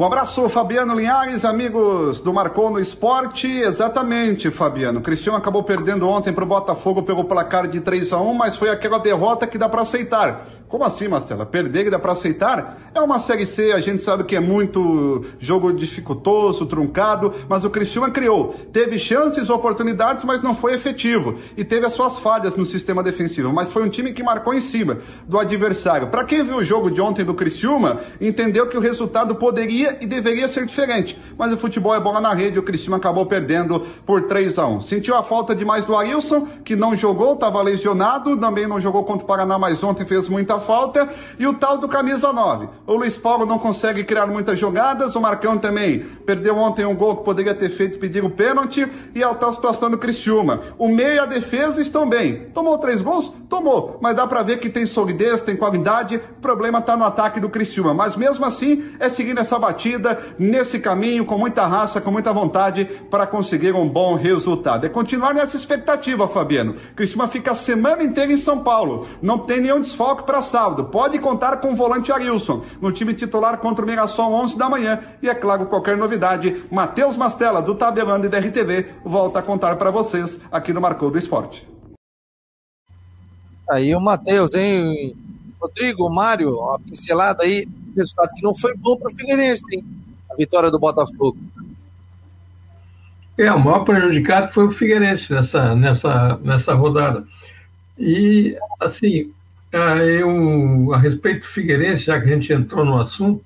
Um abraço, Fabiano Linhares, amigos do Marcou no Esporte. Exatamente, Fabiano. O Cristiano acabou perdendo ontem para o Botafogo pelo placar de 3 a 1 mas foi aquela derrota que dá para aceitar. Como assim, Mastela? Perder dá para aceitar? É uma Série C, a gente sabe que é muito jogo dificultoso, truncado, mas o Cristiúma criou. Teve chances, oportunidades, mas não foi efetivo. E teve as suas falhas no sistema defensivo. Mas foi um time que marcou em cima do adversário. Para quem viu o jogo de ontem do Criciúma, entendeu que o resultado poderia e deveria ser diferente. Mas o futebol é bola na rede, o Criciúma acabou perdendo por 3 a 1 Sentiu a falta demais do Arilson, que não jogou, estava lesionado, também não jogou contra o Paraná, mas ontem fez muita falta, e o tal do camisa 9. O Luiz Paulo não consegue criar muitas jogadas, o Marcão também perdeu ontem um gol que poderia ter feito pedir o pênalti, e é a tal situação do Criciúma. O meio e a defesa estão bem. Tomou três gols? Tomou, mas dá para ver que tem solidez, tem qualidade, o problema está no ataque do Criciúma. Mas mesmo assim, é seguindo essa batida, nesse caminho, com muita raça, com muita vontade, para conseguir um bom resultado. É continuar nessa expectativa, Fabiano. Criciúma fica a semana inteira em São Paulo. Não tem nenhum desfalque para sábado. Pode contar com o volante Arilson, no time titular contra o Mirassol 11 da manhã. E é claro, qualquer novidade, Matheus Mastella, do Tabelando e da RTV, volta a contar para vocês aqui no Marcou do Esporte. Aí o Matheus, hein? Rodrigo, Mário, uma pincelada aí, resultado que não foi bom para o Figueirense, hein? A vitória do Botafogo. É, o maior prejudicado foi o Figueirense nessa, nessa, nessa rodada. E, assim, eu, a respeito do Figueirense, já que a gente entrou no assunto,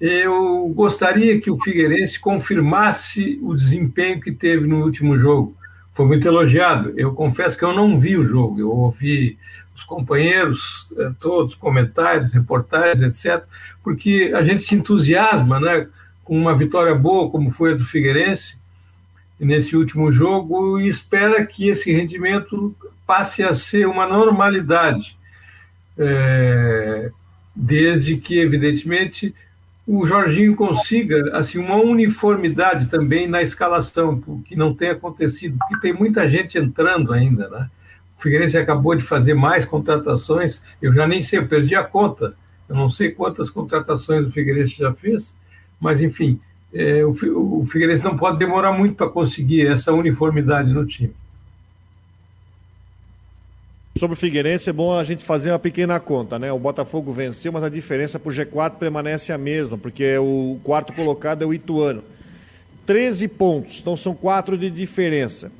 eu gostaria que o Figueirense confirmasse o desempenho que teve no último jogo. Foi muito elogiado. Eu confesso que eu não vi o jogo, eu ouvi os companheiros, eh, todos, comentários, reportagens, etc., porque a gente se entusiasma né, com uma vitória boa, como foi a do Figueirense, nesse último jogo, e espera que esse rendimento passe a ser uma normalidade é, desde que, evidentemente, o Jorginho consiga assim uma uniformidade também na escalação, que não tem acontecido, porque tem muita gente entrando ainda, né? O Figueirense acabou de fazer mais contratações, eu já nem sei, eu perdi a conta, eu não sei quantas contratações o Figueirense já fez, mas enfim, é, o, o Figueirense não pode demorar muito para conseguir essa uniformidade no time. Sobre o Figueirense, é bom a gente fazer uma pequena conta, né? O Botafogo venceu, mas a diferença para o G4 permanece a mesma, porque o quarto colocado é o Ituano. 13 pontos, então são quatro de diferença.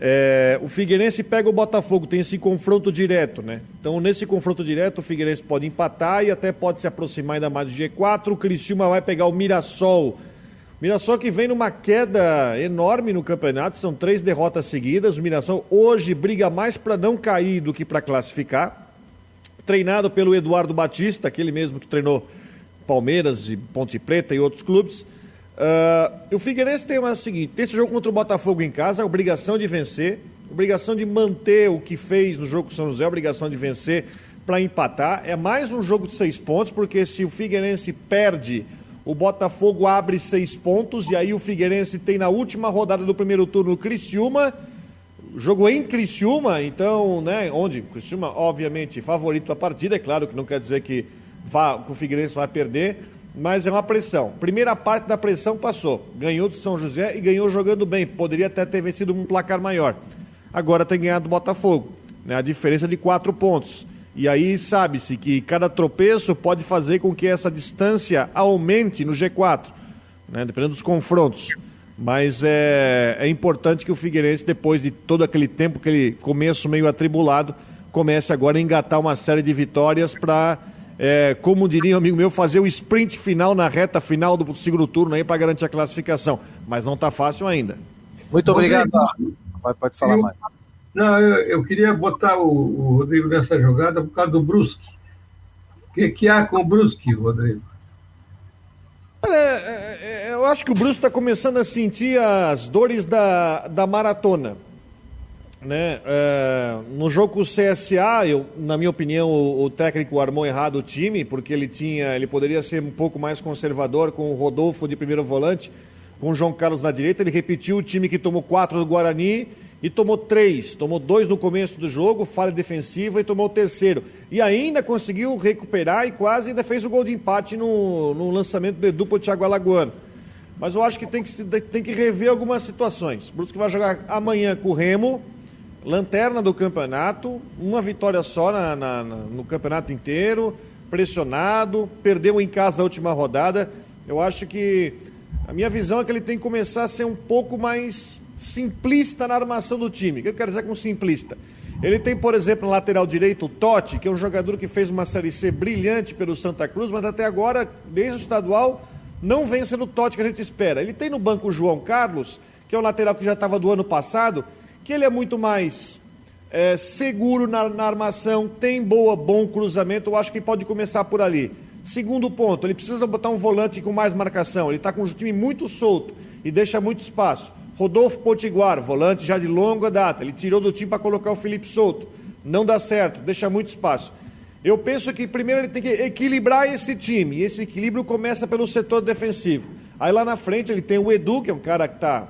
É, o Figueirense pega o Botafogo, tem esse confronto direto, né? Então, nesse confronto direto, o Figueirense pode empatar e até pode se aproximar ainda mais do G4. O Criciúma vai pegar o Mirassol Mirassol que vem numa queda enorme no campeonato, são três derrotas seguidas. O Mirassol hoje briga mais para não cair do que para classificar. Treinado pelo Eduardo Batista, aquele mesmo que treinou Palmeiras e Ponte Preta e outros clubes. Uh, o Figueirense tem o seguinte: tem esse jogo contra o Botafogo em casa, a obrigação de vencer, obrigação de manter o que fez no jogo com o São José, obrigação de vencer para empatar. É mais um jogo de seis pontos, porque se o Figueirense perde o Botafogo abre seis pontos, e aí o Figueirense tem na última rodada do primeiro turno Criciúma, jogo em Criciúma, então, né, onde Criciúma, obviamente, favorito a partida, é claro que não quer dizer que, vá, que o Figueirense vai perder, mas é uma pressão. Primeira parte da pressão passou, ganhou do São José e ganhou jogando bem, poderia até ter vencido um placar maior. Agora tem ganhado do Botafogo, né, a diferença de quatro pontos. E aí sabe-se que cada tropeço pode fazer com que essa distância aumente no G4, né, dependendo dos confrontos. Mas é, é importante que o Figueirense, depois de todo aquele tempo, aquele começo meio atribulado, comece agora a engatar uma série de vitórias para, é, como diria um amigo meu, fazer o sprint final na reta final do segundo turno aí para garantir a classificação. Mas não está fácil ainda. Muito obrigado. Pode, pode falar mais. Não, eu, eu queria botar o, o, Rodrigo nessa jogada por causa do Brusque. O que, que há com o Brusque, Rodrigo? Olha, é, é, eu acho que o Brusque está começando a sentir as dores da, da maratona. Né? É, no jogo com o CSA, eu, na minha opinião, o, o, técnico armou errado o time, porque ele tinha, ele poderia ser um pouco mais conservador com o Rodolfo de primeiro volante, com o João Carlos na direita. Ele repetiu o time que tomou quatro do Guarani e tomou três. Tomou dois no começo do jogo, falha defensiva, e tomou o terceiro. E ainda conseguiu recuperar e quase ainda fez o gol de empate no, no lançamento do Edu para o Thiago Alagoano. Mas eu acho que tem que, tem que rever algumas situações. Brusque vai jogar amanhã com o Remo, lanterna do campeonato, uma vitória só na, na, na, no campeonato inteiro, pressionado, perdeu em casa a última rodada. Eu acho que a minha visão é que ele tem que começar a ser um pouco mais simplista na armação do time. O que eu quero dizer com simplista? Ele tem, por exemplo, no lateral direito o Totti, que é um jogador que fez uma Série C brilhante pelo Santa Cruz, mas até agora, desde o estadual, não vem sendo o Totti que a gente espera. Ele tem no banco o João Carlos, que é um lateral que já estava do ano passado, que ele é muito mais é, seguro na, na, armação, tem boa, bom cruzamento, eu acho que pode começar por ali. Segundo ponto, ele precisa botar um volante com mais marcação, ele está com um time muito solto e deixa muito espaço. Rodolfo Potiguar, volante já de longa data, ele tirou do time para colocar o Felipe Souto. Não dá certo, deixa muito espaço. Eu penso que primeiro ele tem que equilibrar esse time, e esse equilíbrio começa pelo setor defensivo. Aí lá na frente ele tem o Edu, que é um cara que está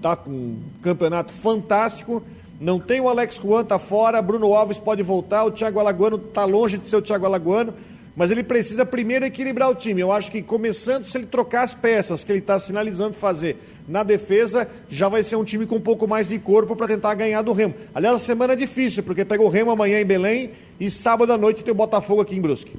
tá com um campeonato fantástico. Não tem o Alex Juan, tá fora, Bruno Alves pode voltar, o Thiago Alagoano está longe de ser o Thiago Alagoano, mas ele precisa primeiro equilibrar o time. Eu acho que começando, se ele trocar as peças que ele está sinalizando fazer na defesa, já vai ser um time com um pouco mais de corpo para tentar ganhar do Remo. Aliás, a semana é difícil, porque pega o Remo amanhã em Belém e sábado à noite tem o Botafogo aqui em Brusque.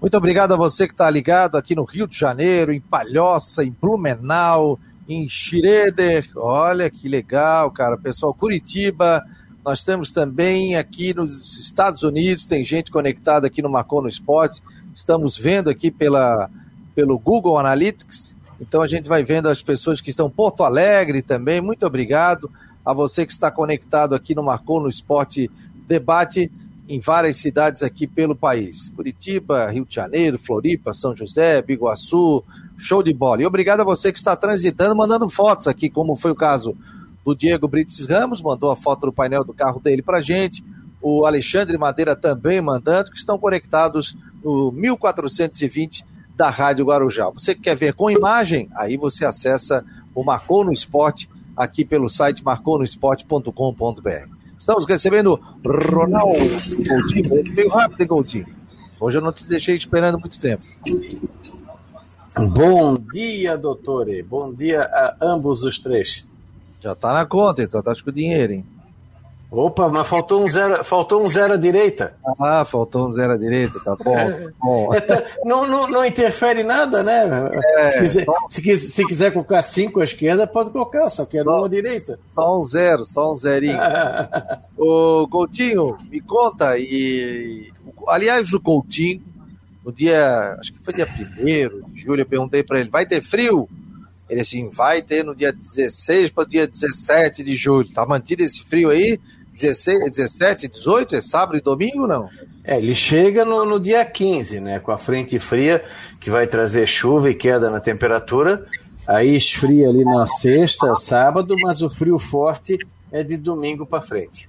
Muito obrigado a você que está ligado aqui no Rio de Janeiro, em Palhoça, em Blumenau, em Schroeder. Olha que legal, cara. Pessoal, Curitiba. Nós temos também aqui nos Estados Unidos, tem gente conectada aqui no Marcon no Esporte. Estamos vendo aqui pela, pelo Google Analytics então a gente vai vendo as pessoas que estão em Porto Alegre também. Muito obrigado a você que está conectado aqui no Marcou no Esporte Debate em várias cidades aqui pelo país. Curitiba, Rio de Janeiro, Floripa, São José, Biguaçu, show de bola. E obrigado a você que está transitando, mandando fotos aqui, como foi o caso do Diego Brites Ramos, mandou a foto do painel do carro dele para gente. O Alexandre Madeira também mandando, que estão conectados no 1420 da Rádio Guarujá. Você que quer ver com imagem, aí você acessa o Marcou no Esporte aqui pelo site marconosport.com.br. Estamos recebendo Ronaldo Coutinho, meio rápido, Coutinho. Hoje eu não te deixei esperando muito tempo. Bom dia, doutore. Bom dia a ambos os três. Já tá na conta, então tá com dinheiro, hein? Opa, mas faltou um zero, faltou um zero à direita. Ah, faltou um zero à direita, tá bom. bom. É, não, não, não, interfere nada, né? É, se, quiser, só... se, se, quiser, colocar cinco à esquerda, pode colocar, só quero só, uma à direita. Só um zero, só um zerinho. o Coutinho, me conta, e aliás, o Coutinho, no dia, acho que foi dia primeiro de julho, eu perguntei para ele, vai ter frio? Ele assim, vai ter no dia 16 para o dia 17 de julho. Tá mantido esse frio aí? 16, 17, 18, é sábado e domingo não? É, ele chega no, no dia 15, né? Com a frente fria, que vai trazer chuva e queda na temperatura. Aí esfria ali na sexta, sábado, mas o frio forte é de domingo para frente.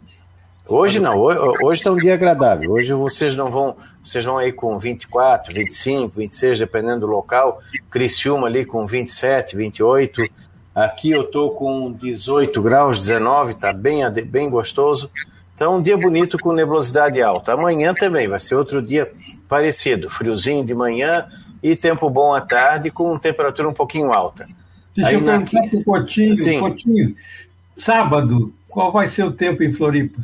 Hoje não, hoje está um dia agradável. Hoje vocês não vão, vocês vão aí com 24, 25, 26, dependendo do local. Criciúma ali com 27, 28. Aqui eu tô com 18 graus, 19, tá bem, bem gostoso. Então, um dia bonito com nebulosidade alta. Amanhã também vai ser outro dia parecido, friozinho de manhã e tempo bom à tarde com temperatura um pouquinho alta. Deixa Aí eu na... perguntar para o Coutinho, Sim. Sábado, qual vai ser o tempo em Floripa?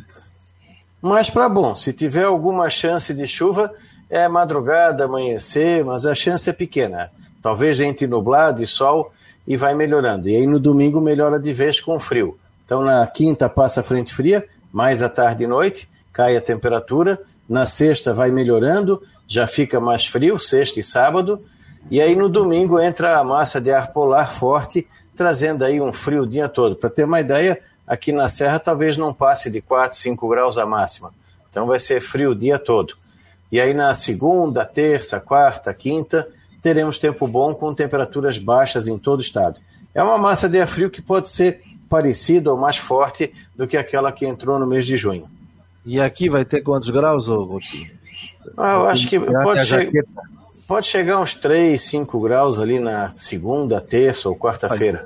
Mas para bom, se tiver alguma chance de chuva, é madrugada, amanhecer, mas a chance é pequena. Talvez entre nublado e sol e vai melhorando. E aí no domingo melhora de vez com frio. Então na quinta passa a frente fria, mais à tarde e noite, cai a temperatura. Na sexta vai melhorando, já fica mais frio, sexta e sábado. E aí no domingo entra a massa de ar polar forte, trazendo aí um frio o dia todo. Para ter uma ideia, aqui na Serra talvez não passe de 4, 5 graus a máxima. Então vai ser frio o dia todo. E aí na segunda, terça, quarta, quinta, teremos tempo bom com temperaturas baixas em todo o estado. É uma massa de ar frio que pode ser parecida ou mais forte do que aquela que entrou no mês de junho. E aqui vai ter quantos graus, Coutinho? Ah, eu acho que pode, che pode chegar uns 3, 5 graus ali na segunda, terça ou quarta-feira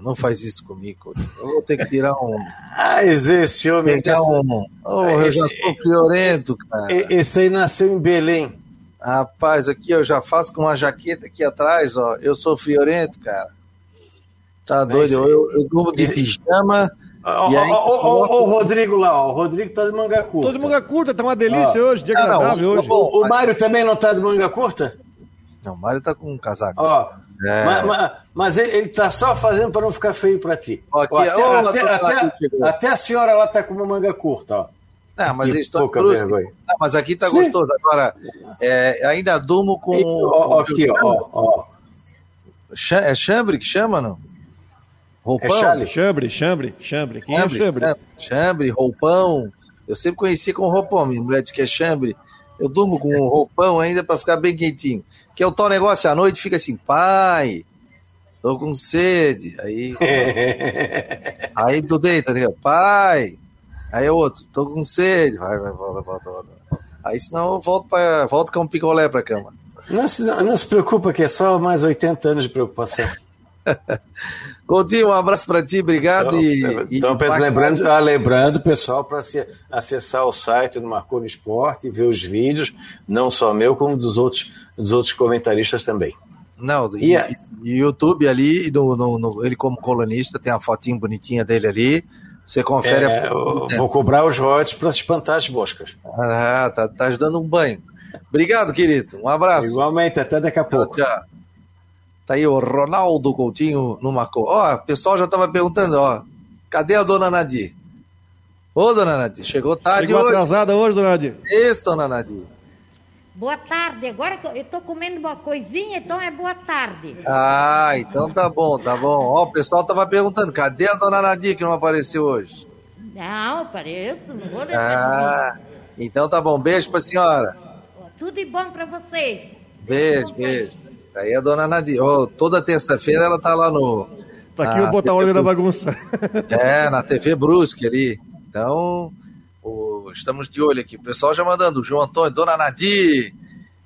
não faz isso comigo. Eu vou ter que tirar um. Ah, esse homem. Pegar um. Oh, eu já sou friorento, cara. Esse aí nasceu em Belém. Rapaz, aqui eu já faço com uma jaqueta aqui atrás, ó. Eu sou friorento, cara. Tá doido? Eu, eu, eu durmo de pijama. Ô, Rodrigo lá, ó, o Rodrigo tá de manga curta. Tô de manga curta, tá uma delícia hoje, dia agradável hoje. O, o Mário também não tá de manga curta? Não, o Mário tá com um casaco. Ó, é. Mas, mas, mas, ele está só fazendo para não ficar feio para ti. Aqui, ó, até, ó, até, até, até, a senhora lá está com uma manga curta, ó. Não, mas eles estão Não, mas aqui está gostoso. Agora, é, ainda durmo com. Ó, aqui, ó, ó. É chambre que chama, não? Roupão? É chambre, chambre, chambre. Quem chambre, é chambre? Chambre, roupão. Eu sempre conheci com roupão. Minha mulher diz que é chambre. Eu durmo com um roupão ainda para ficar bem quentinho. Que é o tal negócio à noite, fica assim, pai, tô com sede. Aí. aí tu deita, tá pai. Aí outro, tô com sede. Vai, vai, volta, volta, volta. Aí senão eu volto, pra, volto com um picolé pra cama. Não se, não, não se preocupa, que é só mais 80 anos de preocupação. Coutinho, um abraço para ti, obrigado. Então, e, então e lembrando, ah, lembrando, pessoal, para acessar o site do Marcou no Esporte e ver os vídeos, não só meu, como dos outros, dos outros comentaristas também. Não, e, e, e YouTube ali, no, no, no, ele como colunista, tem a fotinho bonitinha dele ali. Você confere. É, a... Vou cobrar os royalties para espantar as moscas. Ah, tá, tá dando um banho. Obrigado, querido. Um abraço. Igualmente, até daqui a pouco. Tchau, tchau. Tá aí o Ronaldo Coutinho no Macô. Ó, o pessoal já tava perguntando, ó. Cadê a dona Nadir? Ô, dona Nadir, chegou tarde chegou hoje. atrasada hoje, dona Nadir. Isso, dona Nadir. Boa tarde. Agora que eu tô comendo uma coisinha, então é boa tarde. Ah, então tá bom, tá bom. Ó, o pessoal tava perguntando, cadê a dona Nadir que não apareceu hoje? Não, apareço, não vou deixar. Ah, então tá bom. Beijo pra senhora. Tudo de bom pra vocês. Beijo, beijo. Aí a dona Nadir, oh, toda terça-feira ela tá lá no. Tá aqui o botar ordem na bagunça. É, na TV Brusque ali. Então, estamos de olho aqui. O pessoal já mandando, João Antônio, dona Nadir.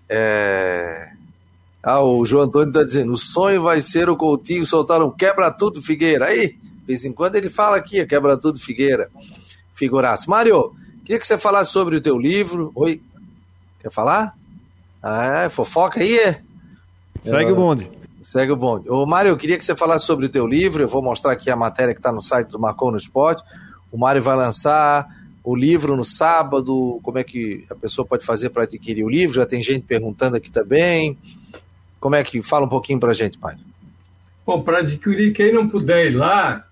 É... Ah, o João Antônio tá dizendo: o sonho vai ser o Coutinho soltar um quebra-tudo Figueira. Aí, de vez em quando ele fala aqui, quebra-tudo Figueira. Figuraça. Mário, queria que você falasse sobre o teu livro. Oi? Quer falar? Ah, é, fofoca aí, é? Segue o bonde. Segue o bonde. Ô, Mário, eu queria que você falasse sobre o teu livro. Eu vou mostrar aqui a matéria que está no site do Marcou no Esporte. O Mário vai lançar o livro no sábado. Como é que a pessoa pode fazer para adquirir o livro? Já tem gente perguntando aqui também. Como é que. Fala um pouquinho para a gente, Mário. Bom, para adquirir, quem não puder ir lá,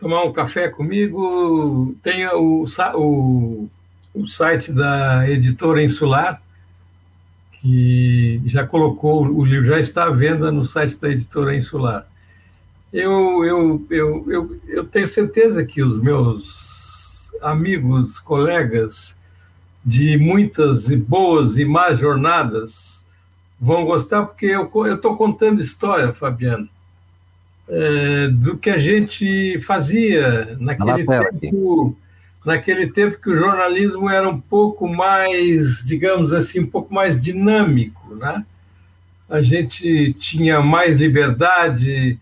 tomar um café comigo, tem o, o, o site da editora Insular, que já colocou, o livro já está à venda no site da editora Insular. Eu, eu, eu, eu, eu tenho certeza que os meus amigos, colegas de muitas e boas e más jornadas vão gostar, porque eu estou contando história, Fabiano, é, do que a gente fazia naquele tempo naquele tempo que o jornalismo era um pouco mais, digamos assim, um pouco mais dinâmico, né? A gente tinha mais liberdade,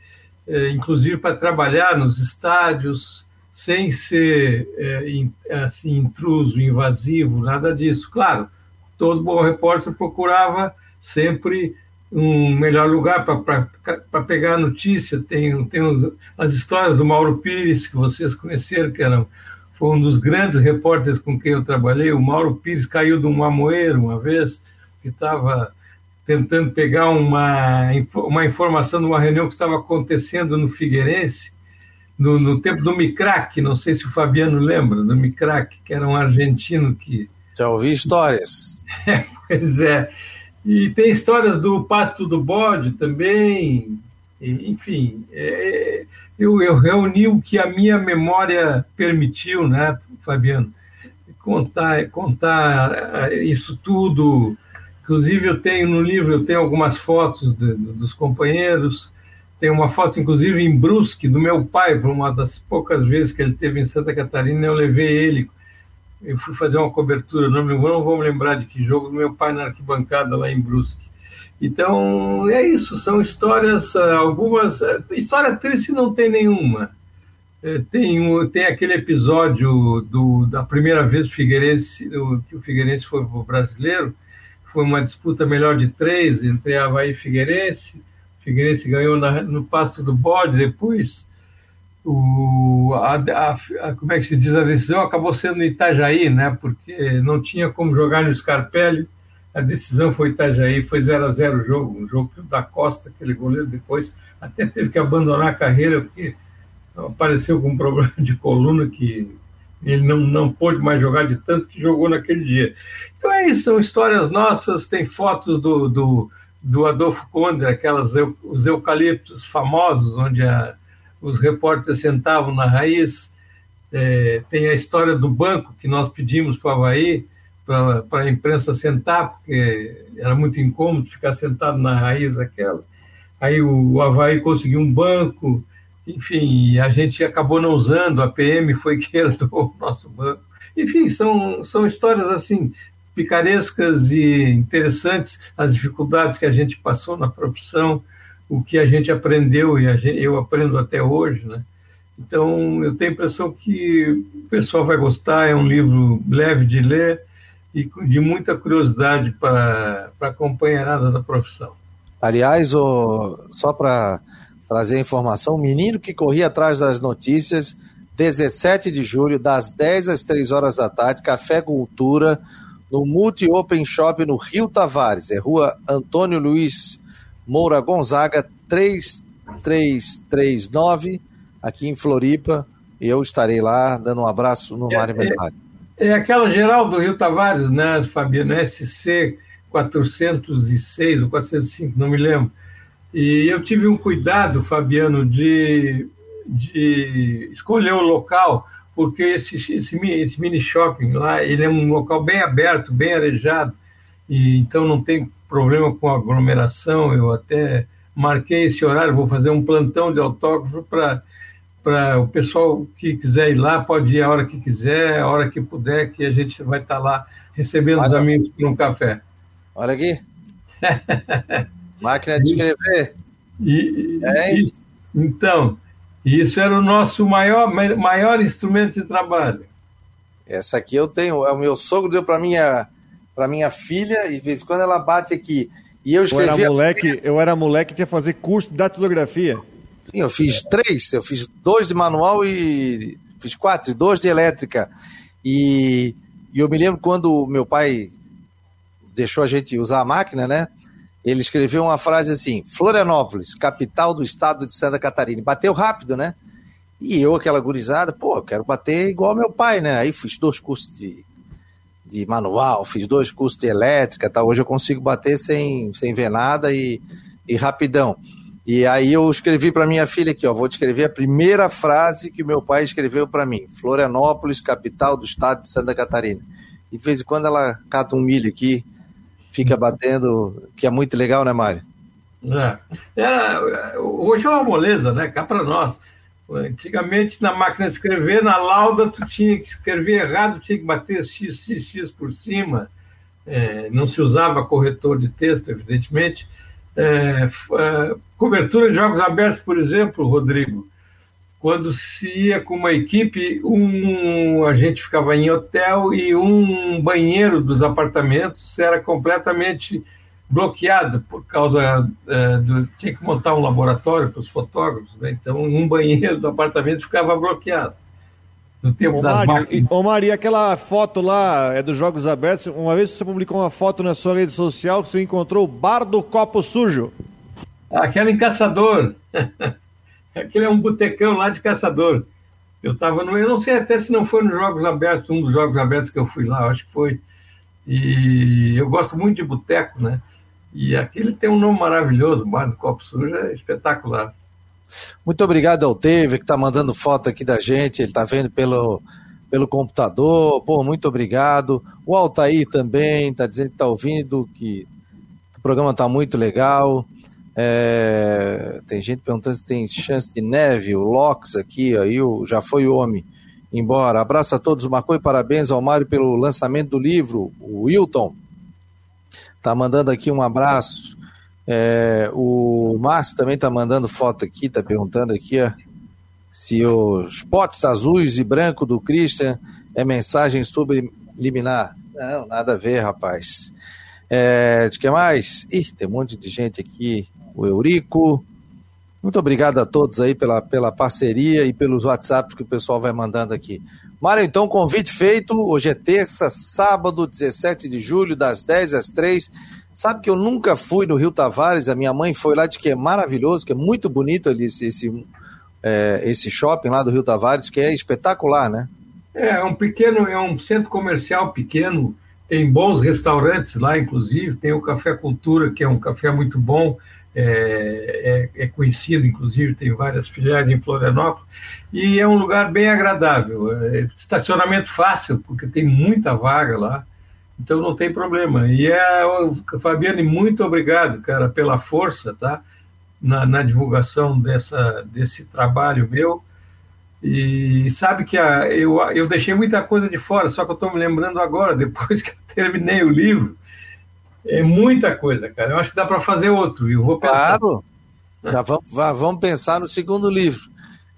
eh, inclusive para trabalhar nos estádios, sem ser eh, assim intruso, invasivo, nada disso. Claro, todo bom repórter procurava sempre um melhor lugar para pegar a notícia. Tem, tem as histórias do Mauro Pires, que vocês conheceram, que eram foi um dos grandes repórteres com quem eu trabalhei. O Mauro Pires caiu de um amoeiro uma vez, que estava tentando pegar uma, uma informação de uma reunião que estava acontecendo no Figueirense, no, no tempo do Micrac, não sei se o Fabiano lembra, do Micrac, que era um argentino que... Já ouvi histórias. É, pois é. E tem histórias do Pasto do Bode também, enfim, é, eu, eu reuni o que a minha memória permitiu, né, Fabiano? Contar, contar eh, isso tudo. Inclusive, eu tenho no livro, eu tenho algumas fotos de, de, dos companheiros. Tem uma foto, inclusive, em Brusque, do meu pai, por uma das poucas vezes que ele teve em Santa Catarina, eu levei ele. Eu fui fazer uma cobertura, não, não vou me lembrar de que jogo, do meu pai na arquibancada lá em Brusque. Então, é isso, são histórias, ah, algumas. Ah, história triste não tem nenhuma. É, tem, um, tem aquele episódio do, da primeira vez Figueirense, que o Figueirense foi brasileiro, foi uma disputa melhor de três entre Havaí e Figueirense. Figueirense ganhou na, no Pasto do Bode, depois. O, a, a, a, como é que se diz, a decisão acabou sendo no Itajaí, né, porque não tinha como jogar no Scarpelli. A decisão foi Itajaí, foi 0 a 0 o jogo, um jogo que o da Costa, aquele goleiro, depois até teve que abandonar a carreira porque apareceu com um problema de coluna que ele não, não pôde mais jogar de tanto que jogou naquele dia. Então é isso, são histórias nossas, tem fotos do, do, do Adolfo Conde, aquelas os eucaliptos famosos, onde a, os repórteres sentavam na raiz. É, tem a história do banco que nós pedimos para o Havaí, para a imprensa sentar, porque era muito incômodo ficar sentado na raiz aquela. Aí o, o Havaí conseguiu um banco, enfim, a gente acabou não usando, a PM foi que herdou o nosso banco. Enfim, são, são histórias assim, picarescas e interessantes, as dificuldades que a gente passou na profissão, o que a gente aprendeu e gente, eu aprendo até hoje, né? Então, eu tenho a impressão que o pessoal vai gostar, é um livro leve de ler, e de muita curiosidade para a companheirada da profissão. Aliás, o, só para trazer informação, o menino que corria atrás das notícias, 17 de julho, das 10 às 3 horas da tarde, Café Cultura, no Multi Open Shop no Rio Tavares, é rua Antônio Luiz Moura Gonzaga, 3339, aqui em Floripa, e eu estarei lá dando um abraço no é, Mário é, é aquela geral do Rio Tavares, né, Fabiano? SC 406 ou 405, não me lembro. E eu tive um cuidado, Fabiano, de, de escolher o local, porque esse, esse, esse mini shopping lá, ele é um local bem aberto, bem arejado, e então não tem problema com aglomeração. Eu até marquei esse horário, vou fazer um plantão de autógrafo para para o pessoal que quiser ir lá, pode ir a hora que quiser, a hora que puder, que a gente vai estar tá lá recebendo Olha. os amigos por um café. Olha aqui. Máquina de escrever. E, é isso, então, isso era o nosso maior, maior instrumento de trabalho. Essa aqui eu tenho, é o meu sogro deu para minha para minha filha e de vez em quando ela bate aqui. E eu escrevi. Eu era moleque, eu era moleque tinha fazer curso de datilografia. Sim, eu fiz três, eu fiz dois de manual e fiz quatro, dois de elétrica. E, e eu me lembro quando meu pai deixou a gente usar a máquina, né? Ele escreveu uma frase assim: Florianópolis, capital do estado de Santa Catarina. Bateu rápido, né? E eu, aquela gurizada, pô, eu quero bater igual meu pai, né? Aí fiz dois cursos de, de manual, fiz dois cursos de elétrica, tá? Hoje eu consigo bater sem, sem ver nada e, e rapidão. E aí eu escrevi para minha filha aqui, ó, vou descrever a primeira frase que meu pai escreveu para mim. Florianópolis, capital do estado de Santa Catarina. E de vez em quando ela cata um milho aqui, fica batendo, que é muito legal, né, Mário? É. é hoje é uma moleza, né? Cá para nós. Antigamente, na máquina de escrever, na lauda, tu tinha que escrever errado, tinha que bater x, x, x por cima. É, não se usava corretor de texto, evidentemente. É, é, cobertura de jogos abertos, por exemplo, Rodrigo, quando se ia com uma equipe, um a gente ficava em hotel e um banheiro dos apartamentos era completamente bloqueado por causa é, do tinha que montar um laboratório para os fotógrafos, né? então um banheiro do apartamento ficava bloqueado no tempo ô, das máquinas. Ô Maria, aquela foto lá é dos Jogos Abertos. Uma vez você publicou uma foto na sua rede social que você encontrou o bar do copo sujo. Aquela em Caçador. Aquele é um botecão lá de Caçador. Eu estava no. Eu não sei até se não foi nos Jogos Abertos, um dos Jogos Abertos que eu fui lá, acho que foi. E eu gosto muito de boteco, né? E aquele tem um nome maravilhoso, Bar do Copo Sujo, é espetacular. Muito obrigado ao Teve, que está mandando foto aqui da gente, ele está vendo pelo, pelo computador. Pô, muito obrigado. O Altair também está dizendo que está ouvindo, que o programa está muito legal. É, tem gente perguntando se tem chance de neve, o Lox aqui, aí o, já foi homem embora. Abraço a todos, Marcou e parabéns ao Mário pelo lançamento do livro, o Wilton. Tá mandando aqui um abraço. É, o Márcio também está mandando foto aqui, está perguntando aqui ó, se os potes azuis e branco do Christian é mensagem subliminar. Não, nada a ver, rapaz. É, de que mais? Ih, tem um monte de gente aqui. O Eurico. Muito obrigado a todos aí pela, pela parceria e pelos WhatsApps que o pessoal vai mandando aqui. Mário, então, convite feito. Hoje é terça, sábado, 17 de julho, das 10 às 3 Sabe que eu nunca fui no Rio Tavares, a minha mãe foi lá, de que é maravilhoso, que é muito bonito ali esse, esse, é, esse shopping lá do Rio Tavares, que é espetacular, né? É, é um pequeno, é um centro comercial pequeno, tem bons restaurantes lá, inclusive, tem o Café Cultura, que é um café muito bom, é, é, é, conhecido, inclusive, tem várias filiais em Florianópolis, e é um lugar bem agradável. É, estacionamento fácil, porque tem muita vaga lá, então não tem problema. E é, Fabiane, muito obrigado, cara, pela força, tá? Na, na divulgação dessa, desse trabalho meu. E sabe que a, eu, eu deixei muita coisa de fora, só que eu estou me lembrando agora, depois que eu terminei o livro. É muita coisa, cara. Eu acho que dá para fazer outro, e eu vou pensar. Claro! Já vamos, vamos pensar no segundo livro.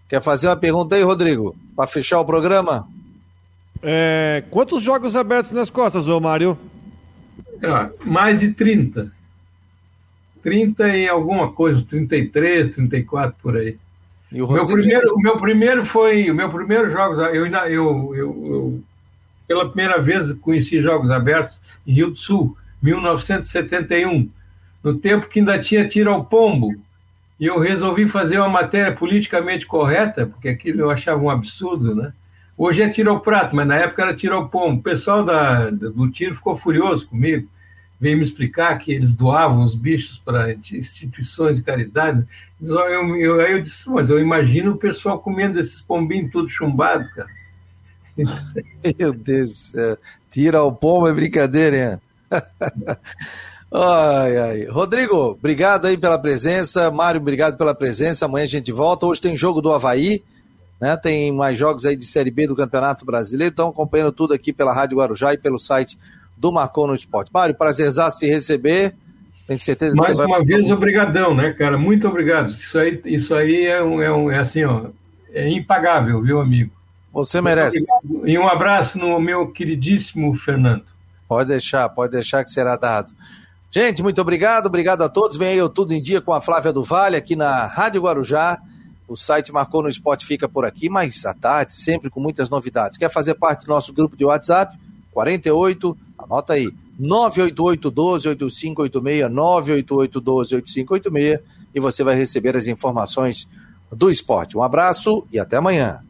Quer fazer uma pergunta aí, Rodrigo? Para fechar o programa? É, quantos jogos abertos nas costas, ô Mário? Ah, mais de 30. 30 e alguma coisa, 33, 34 por aí. E o meu primeiro, o meu primeiro foi, o meu primeiro jogos, eu, eu, eu, eu pela primeira vez conheci jogos abertos em Rio do Sul, 1971, no tempo que ainda tinha tiro ao pombo. E eu resolvi fazer uma matéria politicamente correta, porque aquilo eu achava um absurdo, né? Hoje é tiro ao prato, mas na época era tiro ao pombo. O pessoal da, do tiro ficou furioso comigo. Veio me explicar que eles doavam os bichos para instituições de caridade. Eu, eu, aí eu disse, mas eu imagino o pessoal comendo esses pombinhos tudo chumbado, cara. Meu Deus do céu. Tira ao pombo é brincadeira, hein? ai, ai. Rodrigo, obrigado aí pela presença. Mário, obrigado pela presença. Amanhã a gente volta. Hoje tem jogo do Havaí. Né? Tem mais jogos aí de Série B do Campeonato Brasileiro. Estão acompanhando tudo aqui pela Rádio Guarujá e pelo site do Marcou no Esporte. Mário, prazerzaço se receber. Tenho certeza que Mais você vai... uma vez, obrigadão, né, cara? Muito obrigado. Isso aí, isso aí é, um, é, um, é assim, ó, é impagável, viu, amigo? Você merece. E um abraço no meu queridíssimo Fernando. Pode deixar, pode deixar que será dado. Gente, muito obrigado, obrigado a todos. Vem aí o Tudo em Dia com a Flávia do Vale aqui na Rádio Guarujá. O site Marcou no Esporte fica por aqui, mas à tarde, sempre com muitas novidades. Quer fazer parte do nosso grupo de WhatsApp? 48, anota aí, 988 12 8586, 988 12 8586 e você vai receber as informações do esporte. Um abraço e até amanhã.